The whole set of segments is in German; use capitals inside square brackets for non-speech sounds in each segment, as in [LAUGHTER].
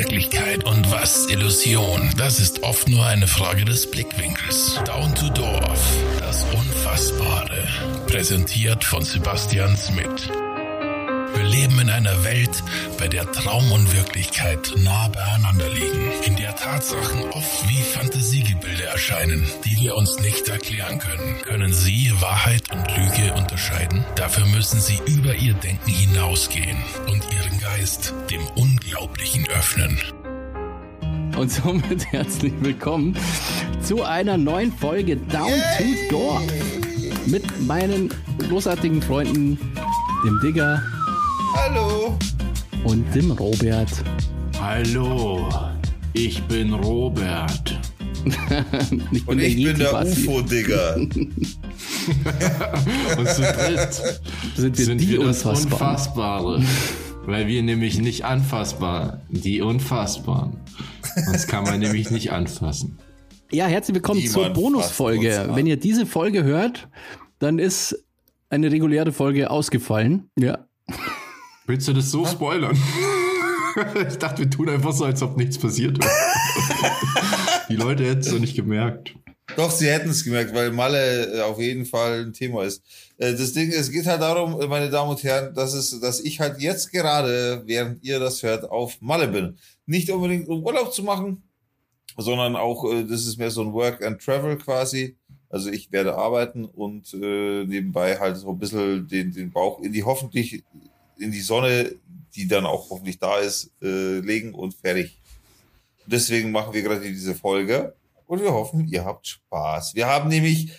Wirklichkeit und was Illusion? Das ist oft nur eine Frage des Blickwinkels. Down to Dorf, das Unfassbare. Präsentiert von Sebastian Smith. Wir leben in einer Welt, bei der Traum und Wirklichkeit nah beieinander liegen, in der Tatsachen oft wie Fantasiegebilde erscheinen, die wir uns nicht erklären können. Können Sie Wahrheit und Lüge unterscheiden? Dafür müssen Sie über Ihr Denken hinausgehen und Ihren Geist dem Unglaublichen öffnen. Und somit [LAUGHS] herzlich willkommen zu einer neuen Folge Down to Door mit meinen großartigen Freunden, dem Digger Hallo. und dem Robert. Hallo, ich bin Robert. [LAUGHS] Ich Und ich bin der. UFO-Digger. [LAUGHS] Und zu dritt Sind wir sind die wir das Unfassbaren? Unfassbare. Weil wir nämlich nicht anfassbar, die Unfassbaren. Uns kann man nämlich nicht anfassen. Ja, herzlich willkommen Niemand zur Bonusfolge. Wenn ihr diese Folge hört, dann ist eine reguläre Folge ausgefallen. Ja. Willst du das so spoilern? [LAUGHS] Ich dachte, wir tun einfach so, als ob nichts passiert wäre. [LAUGHS] Die Leute hätten es doch nicht gemerkt. Doch, sie hätten es gemerkt, weil Malle äh, auf jeden Fall ein Thema ist. Äh, Das Ding, es geht halt darum, äh, meine Damen und Herren, dass, es, dass ich halt jetzt gerade, während ihr das hört, auf Malle bin. Nicht unbedingt um Urlaub zu machen, sondern auch, das ist mehr so ein Work and Travel quasi. Also ich werde arbeiten und äh, nebenbei halt so ein bisschen den, den Bauch in die hoffentlich in die Sonne, die dann auch hoffentlich da ist, äh, legen und fertig. Deswegen machen wir gerade diese Folge und wir hoffen, ihr habt Spaß. Wir haben nämlich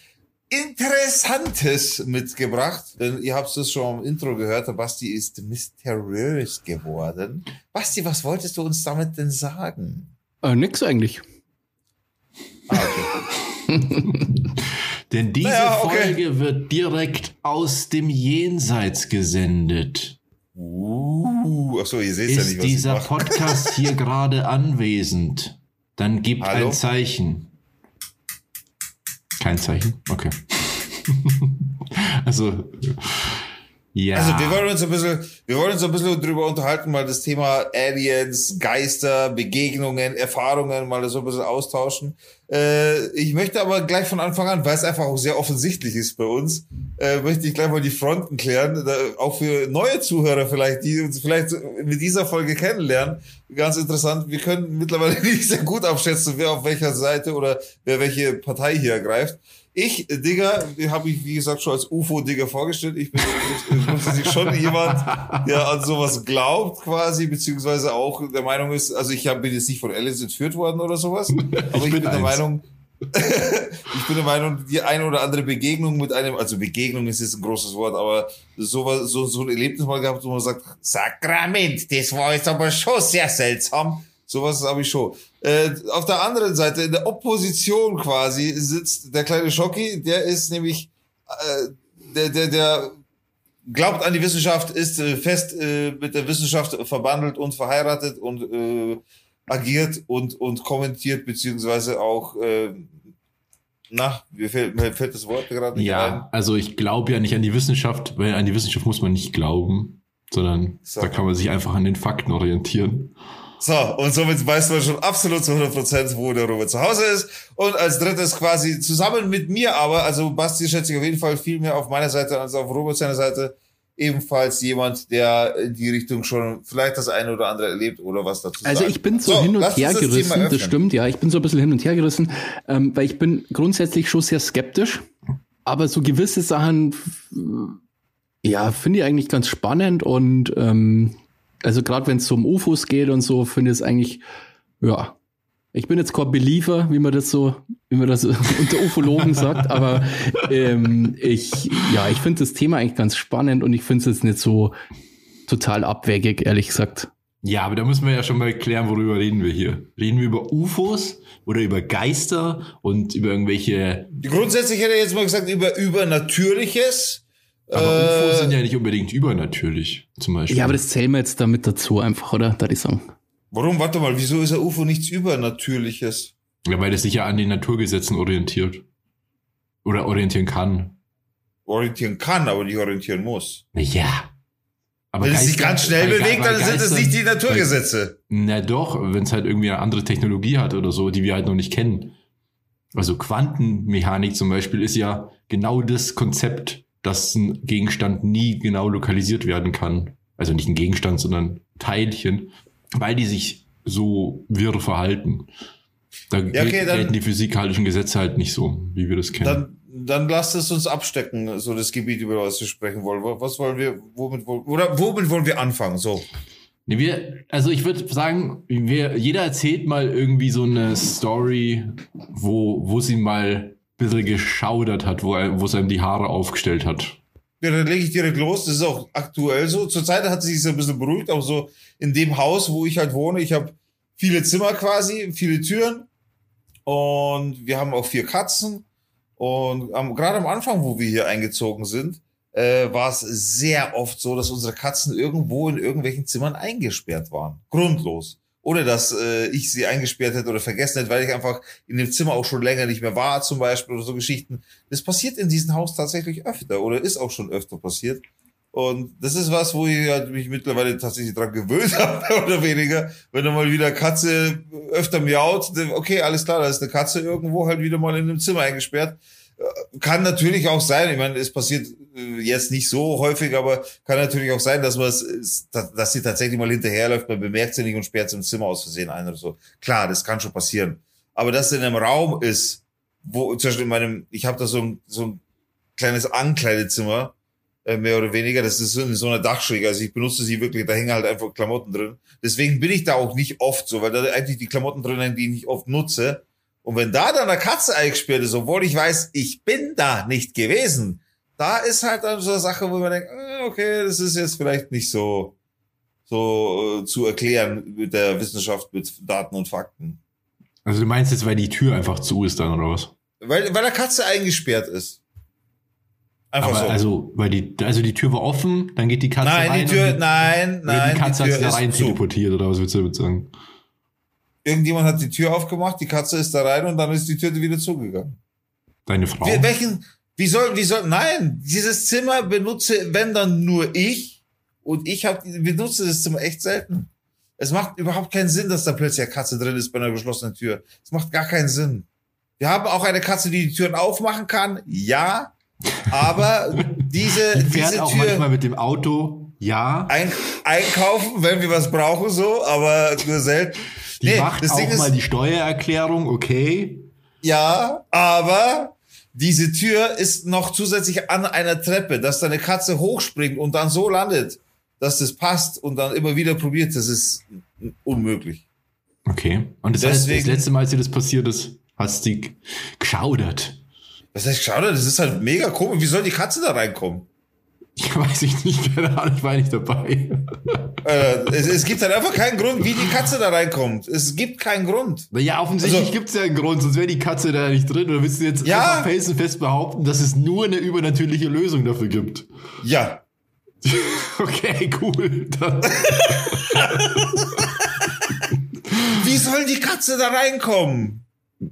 Interessantes mitgebracht, denn ihr habt es schon im Intro gehört, der Basti ist mysteriös geworden. Basti, was wolltest du uns damit denn sagen? Äh, nix eigentlich. Ah, okay. [LAUGHS] Denn diese Naja, okay. Folge wird direkt aus dem Jenseits gesendet. Uh, achso, ihr seht ja Ist nicht, was dieser. Podcast hier gerade [LAUGHS] anwesend, dann gibt Hallo? ein Zeichen. Kein Zeichen? Okay. [LAUGHS] also, ja. Also wir wollen uns ein bisschen, wir wollen uns ein bisschen drüber unterhalten, mal das Thema Aliens, Geister, Begegnungen, Erfahrungen mal so ein bisschen austauschen. Äh, ich möchte aber gleich von Anfang an, weil es einfach auch sehr offensichtlich ist bei uns, äh, möchte ich gleich mal die Fronten klären, da, auch für neue Zuhörer vielleicht, die uns vielleicht mit dieser Folge kennenlernen. Ganz interessant, wir können mittlerweile [LAUGHS] nicht sehr gut abschätzen, wer auf welcher Seite oder wer welche Partei hier ergreift. Ich, äh, Digger, habe ich, wie gesagt, schon als UFO-Digger vorgestellt. Ich bin grundsätzlich schon jemand, der an sowas glaubt, quasi, beziehungsweise auch der Meinung ist, also ich hab, bin jetzt nicht von Aliens entführt worden oder sowas, [LAUGHS] aber ich, bin, der eins. Meinung, [LAUGHS] ich bin der Meinung, die eine oder andere Begegnung mit einem, also Begegnung ist jetzt ein großes Wort, aber sowas, so, so ein Erlebnis mal gehabt, wo man sagt, Sakrament, das war jetzt aber schon sehr seltsam. Sowas habe ich schon. Äh, auf der anderen Seite, in der Opposition quasi, sitzt der kleine Schocki, der ist nämlich, äh, der, der, der glaubt an die Wissenschaft, ist äh, fest äh, mit der Wissenschaft verbandelt und verheiratet und äh, agiert und, und kommentiert, beziehungsweise auch, äh, na, mir fällt, mir fällt das Wort gerade nicht ja, also ich glaube ja nicht an die Wissenschaft, weil an die Wissenschaft muss man nicht glauben, sondern So. da kann man sich einfach an den Fakten orientieren. So, und somit weiß man schon absolut zu 100%, wo der Robert zu Hause ist. Und als drittes quasi zusammen mit mir aber, also Basti schätze ich auf jeden Fall viel mehr auf meiner Seite als auf Robert seiner Seite, ebenfalls jemand, der in die Richtung schon vielleicht das eine oder andere erlebt oder was dazu Also sagt. ich bin so, hin und her das gerissen, das öffnen. stimmt, ja. Ich bin so ein bisschen hin und her gerissen, ähm, weil ich bin grundsätzlich schon sehr skeptisch. Aber so gewisse Sachen, ja, finde ich eigentlich ganz spannend und ähm, also gerade wenn es so um UFOs geht und so, finde ich es eigentlich, ja. Ich bin jetzt kein Believer, wie man das so, wie man das [LAUGHS] unter Ufologen sagt, aber ähm, ich, ja, ich finde das Thema eigentlich ganz spannend und ich finde es jetzt nicht so total abwegig, ehrlich gesagt. Ja, aber da müssen wir ja schon mal klären, worüber reden wir hier. Reden wir über UFOs oder über Geister und über irgendwelche. Grundsätzlich hätte ich jetzt mal gesagt, über Übernatürliches. Aber Äh, UFOs sind ja nicht unbedingt übernatürlich, zum Beispiel. Ja, aber das zählen wir jetzt damit dazu einfach, oder? Da die sagen. Warum? Warte mal, wieso ist ein UFO nichts Übernatürliches? Ja, weil das sich ja an den Naturgesetzen orientiert. Oder orientieren kann. Orientieren kann, aber nicht orientieren muss. Ja. Aber Wenn es sich ganz schnell bei Ge- bewegt, dann sind es nicht die Naturgesetze. Na doch, wenn es halt irgendwie eine andere Technologie hat oder so, die wir halt noch nicht kennen. Also Quantenmechanik zum Beispiel ist ja genau das Konzept, dass ein Gegenstand nie genau lokalisiert werden kann. Also nicht ein Gegenstand, sondern Teilchen, weil die sich so wirr verhalten. Da Ja, okay, dann- gelten die physikalischen Gesetze halt nicht so, wie wir das kennen. Dann, dann lasst es uns abstecken, so das Gebiet, über das wir sprechen wollen. Was wollen wir, womit, wollen- oder womit wollen wir anfangen? So. Nee, wir, also ich würde sagen, wir, jeder erzählt mal irgendwie so eine Story, wo, wo sie mal bisschen geschaudert hat, wo, er, wo es die Haare aufgestellt hat. Ja, dann lege ich direkt los. Das ist auch aktuell so. Zurzeit hat sich so ein bisschen beruhigt, auch so in dem Haus, wo ich halt wohne. Ich habe viele Zimmer quasi, viele Türen und wir haben auch vier Katzen. Und am, gerade am Anfang, wo wir hier eingezogen sind, äh, war es sehr oft so, dass unsere Katzen irgendwo in irgendwelchen Zimmern eingesperrt waren. Grundlos. Oder dass äh, ich sie eingesperrt hätte oder vergessen hätte, weil ich einfach in dem Zimmer auch schon länger nicht mehr war, zum Beispiel, oder so Geschichten. Das passiert in diesem Haus tatsächlich öfter oder ist auch schon öfter passiert. Und das ist was, wo ich halt mich mittlerweile tatsächlich dran gewöhnt [LAUGHS] habe, mehr oder weniger. Wenn dann mal wieder Katze öfter miaut, okay, alles klar, da ist eine Katze irgendwo halt wieder mal in einem Zimmer eingesperrt. Kann natürlich auch sein, ich meine, es passiert äh, jetzt nicht so häufig, aber kann natürlich auch sein, dass man es, dass sie tatsächlich mal hinterherläuft, man bemerkt sie nicht und sperrt sie im Zimmer aus Versehen ein oder so. Klar, das kann schon passieren. Aber dass sie in einem Raum ist, wo zum Beispiel in meinem, ich habe da so ein, so ein kleines Ankleidezimmer, äh, mehr oder weniger. Das ist so in so einer Dachschräge. Also ich benutze sie wirklich, da hängen halt einfach Klamotten drin. Deswegen bin ich da auch nicht oft so, weil da eigentlich die Klamotten drin hängen, die ich nicht oft nutze. Und wenn da dann eine Katze eingesperrt ist, obwohl ich weiß, ich bin da nicht gewesen, da ist halt dann so eine Sache, wo man denkt, äh, okay, das ist jetzt vielleicht nicht so, so äh, zu erklären mit der Wissenschaft, mit Daten und Fakten. Also du meinst jetzt, weil die Tür einfach zu ist dann, oder was? Weil, weil der Katze eingesperrt ist. Einfach Aber so. also, weil die, also die Tür war offen, dann geht die Katze nein, rein. die Tür, und nein, nein, die Katze die hat Tür sich da rein teleportiert, oder was willst du damit sagen? Irgendjemand hat die Tür aufgemacht, die Katze ist da rein und dann ist die Tür wieder zugegangen. Deine Frau? Wie, welchen, wie soll, wie soll, nein, dieses Zimmer benutze, wenn dann nur ich und ich hab, benutze das Zimmer echt selten. Es macht überhaupt keinen Sinn, dass da plötzlich eine Katze drin ist bei einer geschlossenen Tür. Es macht gar keinen Sinn. Wir haben auch eine Katze, die die Türen aufmachen kann, ja, aber [LAUGHS] diese, die fährt diese auch Tür manchmal mit dem Auto, ja. ein, einkaufen, wenn wir was brauchen, so, aber nur selten. Die macht das auch ist, mal die Steuererklärung, okay. Ja, aber diese Tür ist noch zusätzlich an einer Treppe, dass da eine Katze hochspringt und dann so landet, dass das passt und dann immer wieder probiert. Das ist unmöglich. Okay. Und das heißt, das Deswegen- letzte Mal, als dir das passiert ist, hast du geschaudert. Was heißt, schau dir, das ist halt mega komisch. Wie soll die Katze da reinkommen? Ich weiß ich nicht, keine Ahnung, ich war nicht dabei. Äh, es, es gibt halt einfach keinen Grund, wie die Katze da reinkommt. Es gibt keinen Grund. Naja, offensichtlich Also- gibt's ja einen Grund, sonst wäre die Katze da nicht drin. Oder willst du jetzt Ja. felsenfest behaupten, dass es nur eine übernatürliche Lösung dafür gibt? Ja. [LAUGHS] Okay, cool. [LAUGHS] Wie soll die Katze da reinkommen?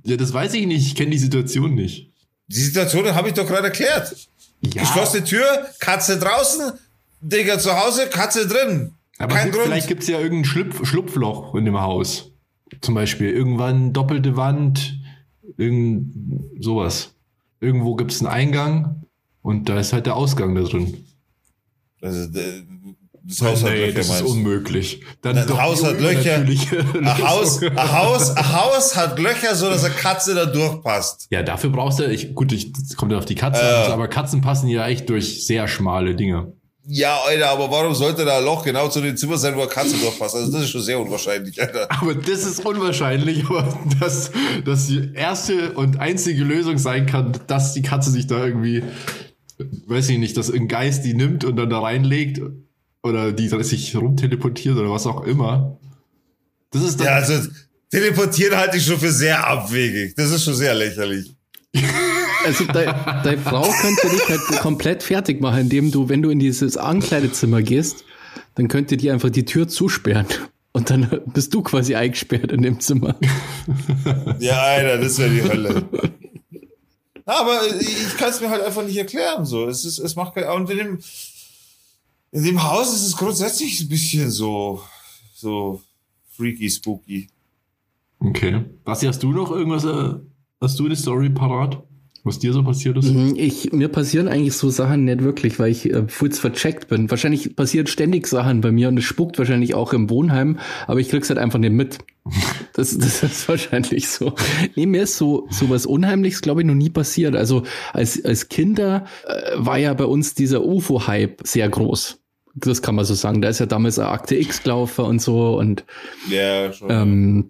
ja, das weiß ich nicht. Ich kenne die Situation nicht. Die Situation habe ich doch gerade erklärt. Ja, Geschlossene Tür, Katze draußen, Digga zu Hause, Katze drin. aber Kein Grund. vielleicht gibt's ja irgendein Schlupf, Schlupfloch in dem Haus. Zum Beispiel irgendwann doppelte Wand, irgend sowas. Irgendwo gibt's einen Eingang und da ist halt der Ausgang da drin. Also, das Haus hat nee, Löcher, das ist meinst unmöglich. Dann Ein Haus [LAUGHS] hat Löcher. Ein Haus, ein Haus, ein Haus hat Löcher, so dass eine Katze da durchpasst. Ja, dafür brauchst du, ich, gut, ich, das kommt ja auf die Katze Äh. an, aber Katzen passen ja echt durch sehr schmale Dinge. Ja, Alter, aber warum sollte da ein Loch genau zu dem Zimmer sein, wo eine Katze durchpasst? Also das ist schon sehr unwahrscheinlich, Alter. Aber das ist unwahrscheinlich, aber dass, dass die erste und einzige Lösung sein kann, dass die Katze sich da irgendwie, weiß ich nicht, dass ein Geist die nimmt und dann da reinlegt oder die sich rumteleportiert oder was auch immer. Das ist dann, Ja, also teleportieren halte ich schon für sehr abwegig. Das ist schon sehr lächerlich. [LAUGHS] Also de, deine Frau könnte dich halt komplett fertig machen, indem du, wenn du in dieses Ankleidezimmer gehst, dann könnte die einfach die Tür zusperren. Und dann bist du quasi eingesperrt in dem Zimmer. [LAUGHS] Ja, Alter, das wäre die Hölle. Aber ich kann es mir halt einfach nicht erklären. So, es ist, es macht kein. Und in dem, In dem Haus ist es grundsätzlich ein bisschen so, so freaky, spooky. Okay. Basti, hast du noch irgendwas, äh, hast du eine Story parat? Was dir so passiert ist? Mhm, Ich, mir passieren eigentlich so Sachen nicht wirklich, weil ich äh, kurz vercheckt bin. Wahrscheinlich passieren ständig Sachen bei mir und es spuckt wahrscheinlich auch im Wohnheim, aber ich krieg's halt einfach nicht mit. [LAUGHS] Das, das ist wahrscheinlich so. Nee, mir ist so, so was Unheimliches, glaube ich, noch nie passiert. Also als, als Kinder äh, war ja bei uns dieser UFO-Hype sehr groß. Das kann man so sagen. Da ist ja damals eine Akte X gelaufen und so und Ja, schon. ähm,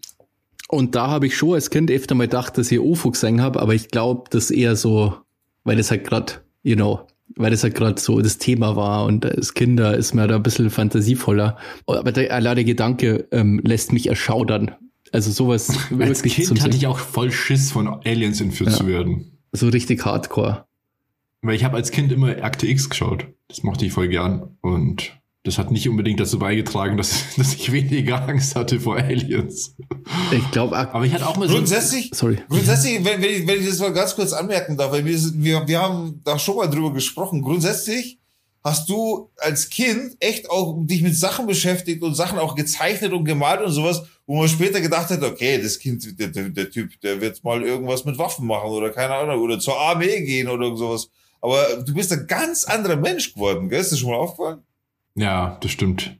und da habe ich schon als Kind öfter mal gedacht, dass ich UFO gesehen habe, aber ich glaube, das eher so, weil das halt gerade, you know, weil das halt gerade so das Thema war und als Kinder ist mir da ein bisschen fantasievoller. Aber der, allein der Gedanke ähm, lässt mich erschaudern. Also sowas Als Kind hatte ich auch voll Schiss von Aliens entführt Ja. zu werden. so richtig hardcore. Weil ich habe als Kind immer Akte X geschaut. Das mochte ich voll gern. Und das hat nicht unbedingt dazu beigetragen, dass, [LAUGHS] dass ich weniger Angst hatte vor Aliens. Ich glaube, Aber ich hatte auch mal so. Grundsätzlich, sorry. grundsätzlich, wenn, wenn, ich, wenn ich das mal ganz kurz anmerken darf, weil wir, wir, wir haben da schon mal drüber gesprochen. Grundsätzlich hast du als Kind echt auch dich mit Sachen beschäftigt und Sachen auch gezeichnet und gemalt und sowas, wo man später gedacht hat, okay, das Kind, der, der, der Typ, der wird mal irgendwas mit Waffen machen oder keine Ahnung, oder zur Armee gehen oder sowas. Aber du bist ein ganz anderer Mensch geworden, gell? Ist das schon mal aufgefallen? Ja, das stimmt.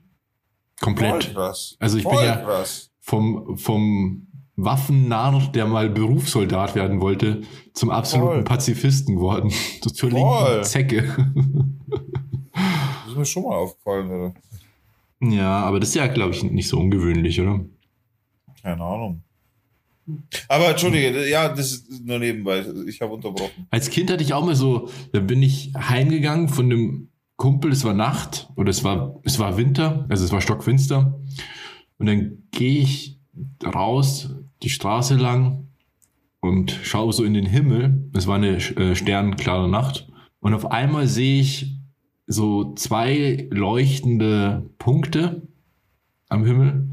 Komplett. Also ich bin Voll ja- krass. Vom, vom Waffennarr, der mal Berufssoldat werden wollte, zum absoluten Voll. Pazifisten geworden. [LAUGHS] Zur linken Zecke. Das ist mir schon mal aufgefallen, oder? ja, aber das ist ja, glaube ich, nicht so ungewöhnlich, oder? Keine Ahnung. Aber entschuldige, ja, das ist nur nebenbei. Ich habe unterbrochen. Als Kind hatte ich auch mal so, da bin ich heimgegangen von einem Kumpel, es war Nacht oder es war, es war Winter, also es war stockfinster. Und dann gehe ich raus, die Straße lang und schaue so in den Himmel. Es war eine äh, sternklare Nacht. Und auf einmal sehe ich so zwei leuchtende Punkte am Himmel,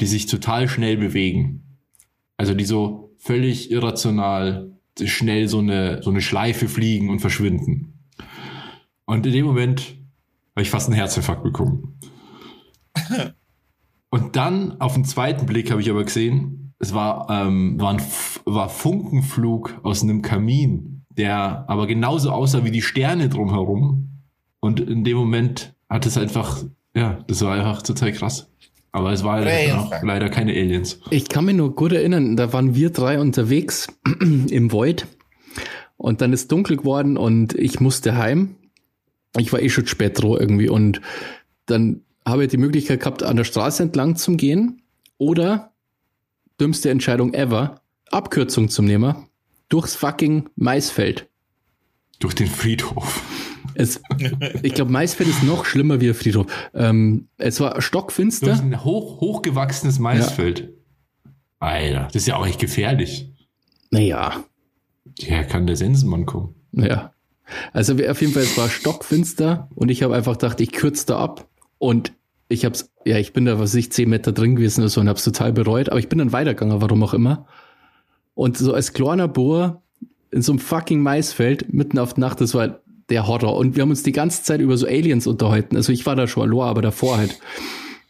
die sich total schnell bewegen. Also die so völlig irrational schnell so eine, so eine Schleife fliegen und verschwinden. Und in dem Moment habe ich fast einen Herzinfarkt bekommen. [LAUGHS] Und dann auf den zweiten Blick habe ich aber gesehen, es war, ähm, war ein war Funkenflug aus einem Kamin, der aber genauso aussah wie die Sterne drumherum. Und in dem Moment hat es einfach, ja, das war einfach total krass. Aber es war leider, auch, leider keine Aliens. Ich kann mich nur gut erinnern, da waren wir drei unterwegs [CLEARS THROAT] im Void und dann ist dunkel geworden und ich musste heim. Ich war eh schon spät dran irgendwie und dann habe ich die Möglichkeit gehabt, an der Straße entlang zu gehen oder dümmste Entscheidung ever, Abkürzung zum Nehmen, durchs fucking Maisfeld. Durch den Friedhof. Es, ich glaube, Maisfeld ist noch schlimmer wie ein Friedhof. Ähm, es war stockfinster. ein hoch, hochgewachsenes Maisfeld. Alter, das ist ja auch echt gefährlich. Naja, Ja, kann der Sensenmann kommen. Ja. Also auf jeden Fall, es war stockfinster und ich habe einfach gedacht, ich kürze da ab und ich hab's, ja, ich bin da, was ich, zehn Meter drin gewesen oder so und hab's total bereut, aber ich bin dann weitergegangen, warum auch immer. Und so als kleiner Bohr in so einem fucking Maisfeld mitten auf die Nacht, das war der Horror. Und wir haben uns die ganze Zeit über so Aliens unterhalten. Also ich war da schon allein, aber davor halt.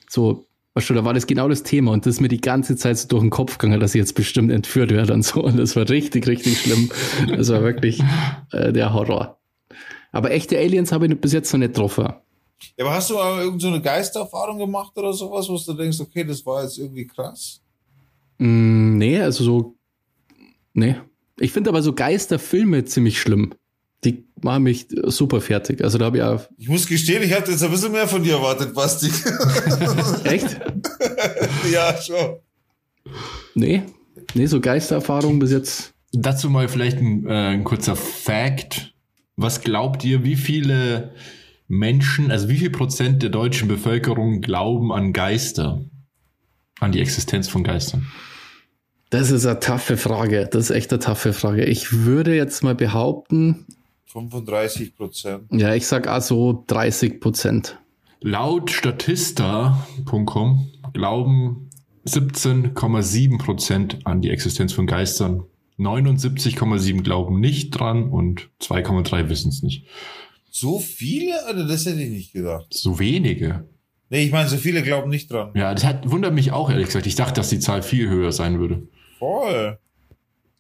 So, weißt du, da war das genau das Thema und das ist mir die ganze Zeit so durch den Kopf gegangen, dass ich jetzt bestimmt entführt werde und so. Und das war richtig, richtig schlimm. Das war wirklich äh, der Horror. Aber echte Aliens habe ich bis jetzt noch nicht getroffen. Ja, aber hast du mal irgendeine so eine Geistererfahrung gemacht oder sowas, wo du denkst, okay, das war jetzt irgendwie krass? Mm, nee, also so. Nee. Ich finde aber so Geisterfilme ziemlich schlimm. Die machen mich super fertig. Also da habe ich auch. Ich muss gestehen, ich hatte jetzt ein bisschen mehr von dir erwartet, Basti. [LAUGHS] Echt? [LAUGHS] ja, schon. Nee. Nee, so Geistererfahrungen bis jetzt. Dazu mal vielleicht ein, äh, ein kurzer Fact. Was glaubt ihr, wie viele Menschen, also wie viel Prozent der deutschen Bevölkerung glauben an Geister? An die Existenz von Geistern? Das ist eine taffe Frage. Das ist echt eine taffe Frage. Ich würde jetzt mal behaupten, 35 Prozent. ja, ich sag also 30 Prozent. Laut Statista.com glauben 17,7 Prozent an die Existenz von Geistern. 79,7 glauben nicht dran und 2,3 wissen es nicht. So viele? Alter, das hätte ich nicht gedacht. So wenige. Nee, ich meine, so viele glauben nicht dran. Ja, das hat, wundert mich auch, ehrlich gesagt. Ich dachte, dass die Zahl viel höher sein würde. Voll.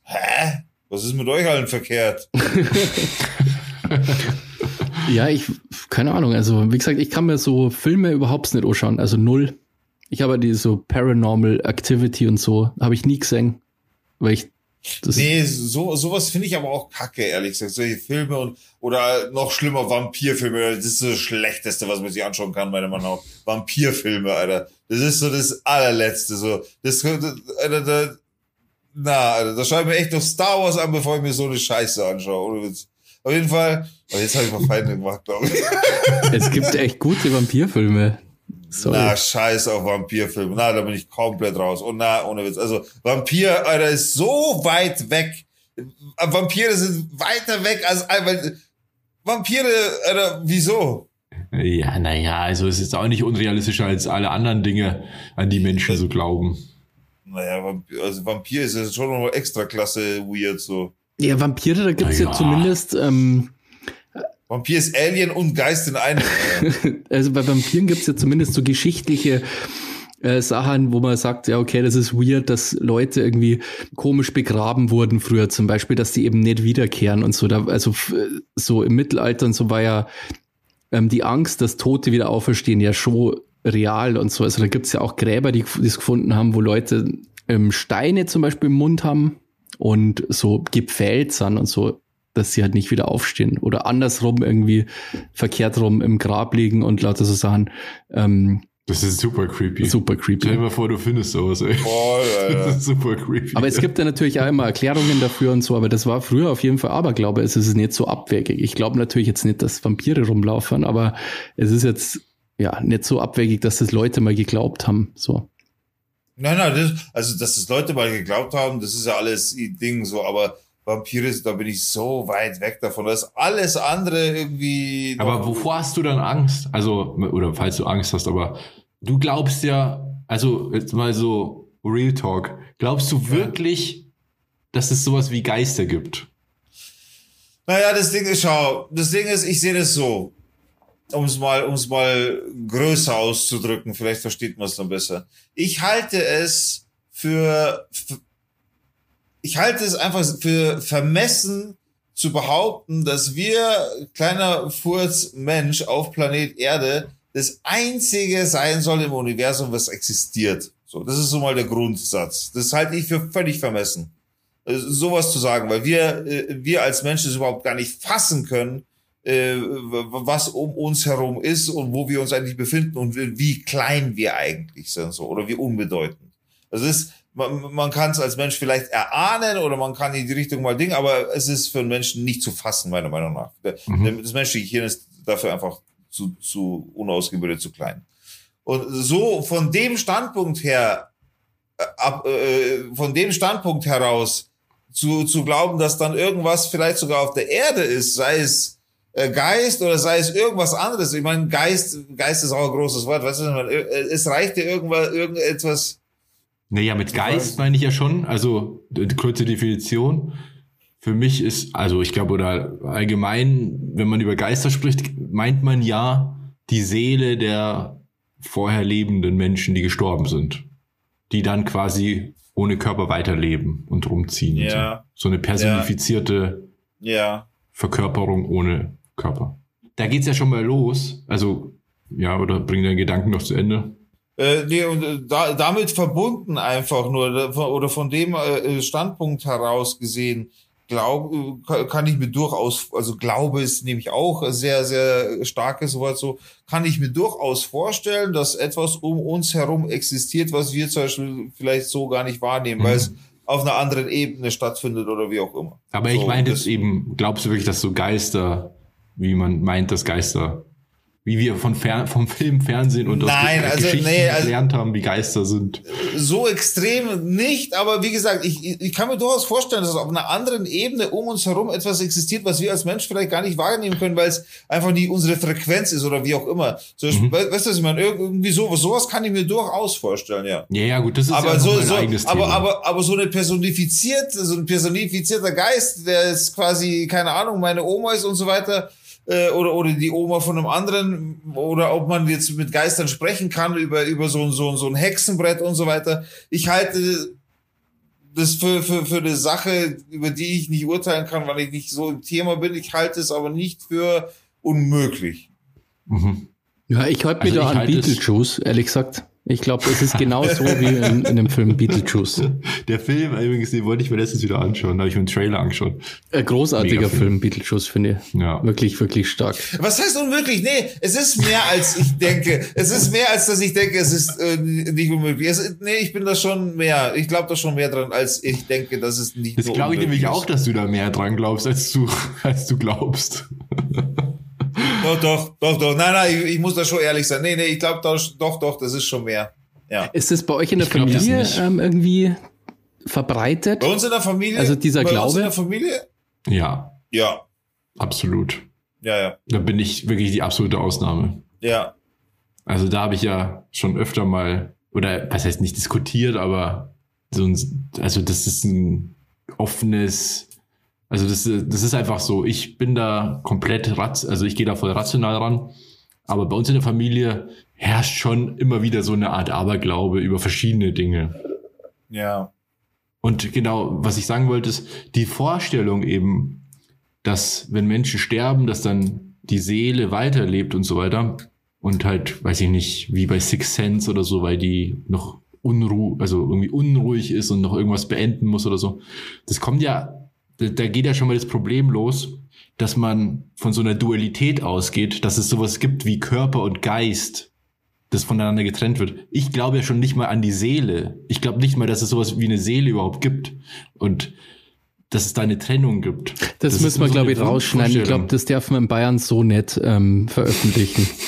Hä? Was ist mit euch allen verkehrt? [LAUGHS] Ja, ich, keine Ahnung. Also, wie gesagt, ich kann mir so Filme überhaupt nicht anschauen. Also null. Ich habe die so Paranormal Activity und so, habe ich nie gesehen. Weil ich das Nee, so, sowas finde ich aber auch kacke, ehrlich gesagt. Solche Filme und, oder noch schlimmer, Vampirfilme. Das ist so das Schlechteste, was man sich anschauen kann, meiner Meinung nach. Vampirfilme, Alter. Das ist so das allerletzte, so. Das, das Alter, da, na, Alter, da schaue ich mir echt noch Star Wars an, bevor ich mir so eine Scheiße anschaue. Ohne Witz. Auf jeden Fall, aber jetzt habe ich mal Feinde gemacht, glaube ich. [LAUGHS] es gibt echt gute Vampirfilme. Sorry. Na, scheiß auf Vampirfilme. Na, da bin ich komplett raus. Und na, ohne Witz. Also, Vampir, Alter, ist so weit weg. Vampire sind weiter weg als, weil, Vampire, Alter, wieso? Ja, naja, also es ist auch nicht unrealistischer als alle anderen Dinge, an die Menschen so glauben. Naja, Vampir, also Vampir ist ja schon noch extra klasse weird, so. Ja, Vampire, da gibt's Na ja ja. zumindest, ähm, Vampir ist Alien und Geist in einem. [LAUGHS] Also bei Vampiren gibt's ja zumindest so geschichtliche äh, Sachen, wo man sagt, ja, okay, das ist weird, dass Leute irgendwie komisch begraben wurden früher, zum Beispiel, dass die eben nicht wiederkehren und so. Da, also so im Mittelalter und so war ja ähm, die Angst, dass Tote wieder auferstehen, ja schon real und so. Also da gibt's ja auch Gräber, die die es gefunden haben, wo Leute ähm, Steine zum Beispiel im Mund haben und so gepfählt sind und so, dass sie halt nicht wieder aufstehen oder andersrum irgendwie verkehrt rum im Grab liegen und lauter so Sachen. Ähm, Das ist super creepy. super Stell dir creepy. mal vor, du findest sowas, ey. Voll, Das ist super creepy. Aber es gibt ja natürlich auch immer Erklärungen dafür und so, aber das war früher auf jeden Fall Aberglaube. Es ist nicht so abwegig. Ich glaube natürlich jetzt nicht, dass Vampire rumlaufen, aber es ist jetzt ja nicht so abwegig, dass das Leute mal geglaubt haben. So. Nein, nein, das, also, dass das Leute mal geglaubt haben, das ist ja alles Ding so, aber Vampire, da bin ich so weit weg davon. Das ist alles andere irgendwie. Aber wovor hast du dann Angst? Also, oder falls du Angst hast, aber du glaubst ja, also jetzt mal so Real Talk, glaubst du wirklich, dass es sowas wie Geister gibt? Naja, das Ding ist, schau, das Ding ist, ich sehe das so. Um es mal, um es mal größer auszudrücken, vielleicht versteht man es dann besser. Ich halte es für, für ich halte es einfach für vermessen zu behaupten, dass wir, kleiner Furz Mensch auf Planet Erde, das einzige sein soll im Universum, was existiert. So, das ist so mal der Grundsatz. Das halte ich für völlig vermessen äh, sowas zu sagen, weil wir, äh, wir als Menschen es überhaupt gar nicht fassen können, äh, was um uns herum ist und wo wir uns eigentlich befinden und wie klein wir eigentlich sind, so, oder wie unbedeutend. Das ist, man, man kann es als Mensch vielleicht erahnen oder man kann in die Richtung mal Ding, aber es ist für einen Menschen nicht zu fassen, meiner Meinung nach. Mhm. Das menschliche Gehirn ist dafür einfach zu, zu unausgebildet, zu klein. Und so von dem Standpunkt her, äh, ab, äh, von dem Standpunkt heraus, zu, zu glauben, dass dann irgendwas vielleicht sogar auf der Erde ist, sei es Geist oder sei es irgendwas anderes. Ich meine, Geist, Geist ist auch ein großes Wort. Weißt du, man, äh, es reicht dir irgendwas, irgendetwas. Naja, mit weiß. Geist meine ich ja schon, also kurze Definition. Für mich ist, also ich glaube, oder allgemein, wenn man über Geister spricht, meint man ja die Seele der vorher lebenden Menschen, die gestorben sind. Die dann quasi ohne Körper weiterleben und rumziehen. und Ja. So. so eine personifizierte Ja. Verkörperung ohne Körper. Da geht's ja schon mal los. Also, ja, oder bring deinen Gedanken noch zu Ende. Äh, nee, und äh, da, damit verbunden einfach nur, von- oder von dem äh, Standpunkt heraus gesehen, glaube, ka- kann ich mir durchaus, also Glaube ist nämlich auch ein sehr, sehr starkes Wort, so, kann ich mir durchaus vorstellen, dass etwas um uns herum existiert, was wir zum Beispiel vielleicht so gar nicht wahrnehmen, Mhm. weil es auf einer anderen Ebene stattfindet oder wie auch immer. Aber ich So, meine das- jetzt eben, glaubst du wirklich, dass so Geister, wie man meint, dass Geister, wie wir von Fer vom Film, Fernsehen und aus Nein, Ge- also, Geschichten nee, also- gelernt haben, wie Geister sind? so extrem nicht, aber wie gesagt, ich, ich kann mir durchaus vorstellen, dass auf einer anderen Ebene um uns herum etwas existiert, was wir als Mensch vielleicht gar nicht wahrnehmen können, weil es einfach nicht unsere Frequenz ist oder wie auch immer. So, Mhm. we- Weißt du, was ich meine? Irgendwie sowas, sowas kann ich mir durchaus vorstellen, ja. Ja, ja, gut, das ist Aber ja so, mein so, eigenes aber, Thema. aber, aber so eine personifizierte, so ein personifizierter Geist, der ist quasi, keine Ahnung, meine Oma ist und so weiter, äh, oder, oder die Oma von einem anderen oder ob man jetzt mit Geistern sprechen kann über, über so, ein so, so ein Hexenbrett und so weiter. Ich halte das für, für, für eine Sache, über die ich nicht urteilen kann, weil ich nicht so im Thema bin. Ich halte es aber nicht für unmöglich. Mhm. Ja, ich halte mich Also da an Beetlejuice, ehrlich gesagt. Ich glaube, es ist genau so wie in, in dem Film Beetlejuice. Der Film, übrigens, den wollte ich mir letztens wieder anschauen. Da habe ich mir einen Trailer angeschaut. Ein großartiger Mega Film. Film. Beetlejuice, finde ich. Ja. Wirklich, wirklich stark. Was heißt unmöglich? Nee, es ist mehr als ich denke. Es ist mehr als dass ich denke, es ist äh, nicht unmöglich. Es ist, nee, ich bin da schon mehr. Ich glaube da schon mehr dran, als ich denke, dass es nicht Das so glaube ich unmöglich nämlich ist. auch, dass du da mehr dran glaubst, als du, als du glaubst. [LAUGHS] Doch, doch, doch, doch. Nein, nein, ich, ich muss da schon ehrlich sein. Nee, nee, ich glaube doch, doch, das ist schon mehr. Ja. Ist das bei euch in der Ich glaub Familie ähm, irgendwie verbreitet? Bei uns in der Familie? Also dieser bei Uns Glaube? in der Familie? Ja, Ja. absolut. Ja, ja. Da bin ich wirklich die absolute Ausnahme. Ja. Also da habe ich ja schon öfter mal, oder was heißt nicht diskutiert, aber so ein, also das ist ein offenes, also das, das ist einfach so, ich bin da komplett rat, also ich gehe da voll rational ran, aber bei uns in der Familie herrscht schon immer wieder so eine Art Aberglaube über verschiedene Dinge. Ja. Und genau, was ich sagen wollte, ist die Vorstellung eben, dass wenn Menschen sterben, dass dann die Seele weiterlebt und so weiter. Und halt, weiß ich nicht, wie bei Six Sense oder so, weil die noch unruh, also irgendwie unruhig ist und noch irgendwas beenden muss oder so. Das kommt ja, da, da geht ja schon mal das Problem los, dass man von so einer Dualität ausgeht, dass es sowas gibt wie Körper und Geist, das voneinander getrennt wird. Ich glaube ja schon nicht mal an die Seele. Ich glaube nicht mal, dass es sowas wie eine Seele überhaupt gibt. Und dass es da eine Trennung gibt. Das, ist müssen wir, glaube ich, rausschneiden. Ich glaube, das darf man in Bayern so nicht ähm, veröffentlichen. [LAUGHS]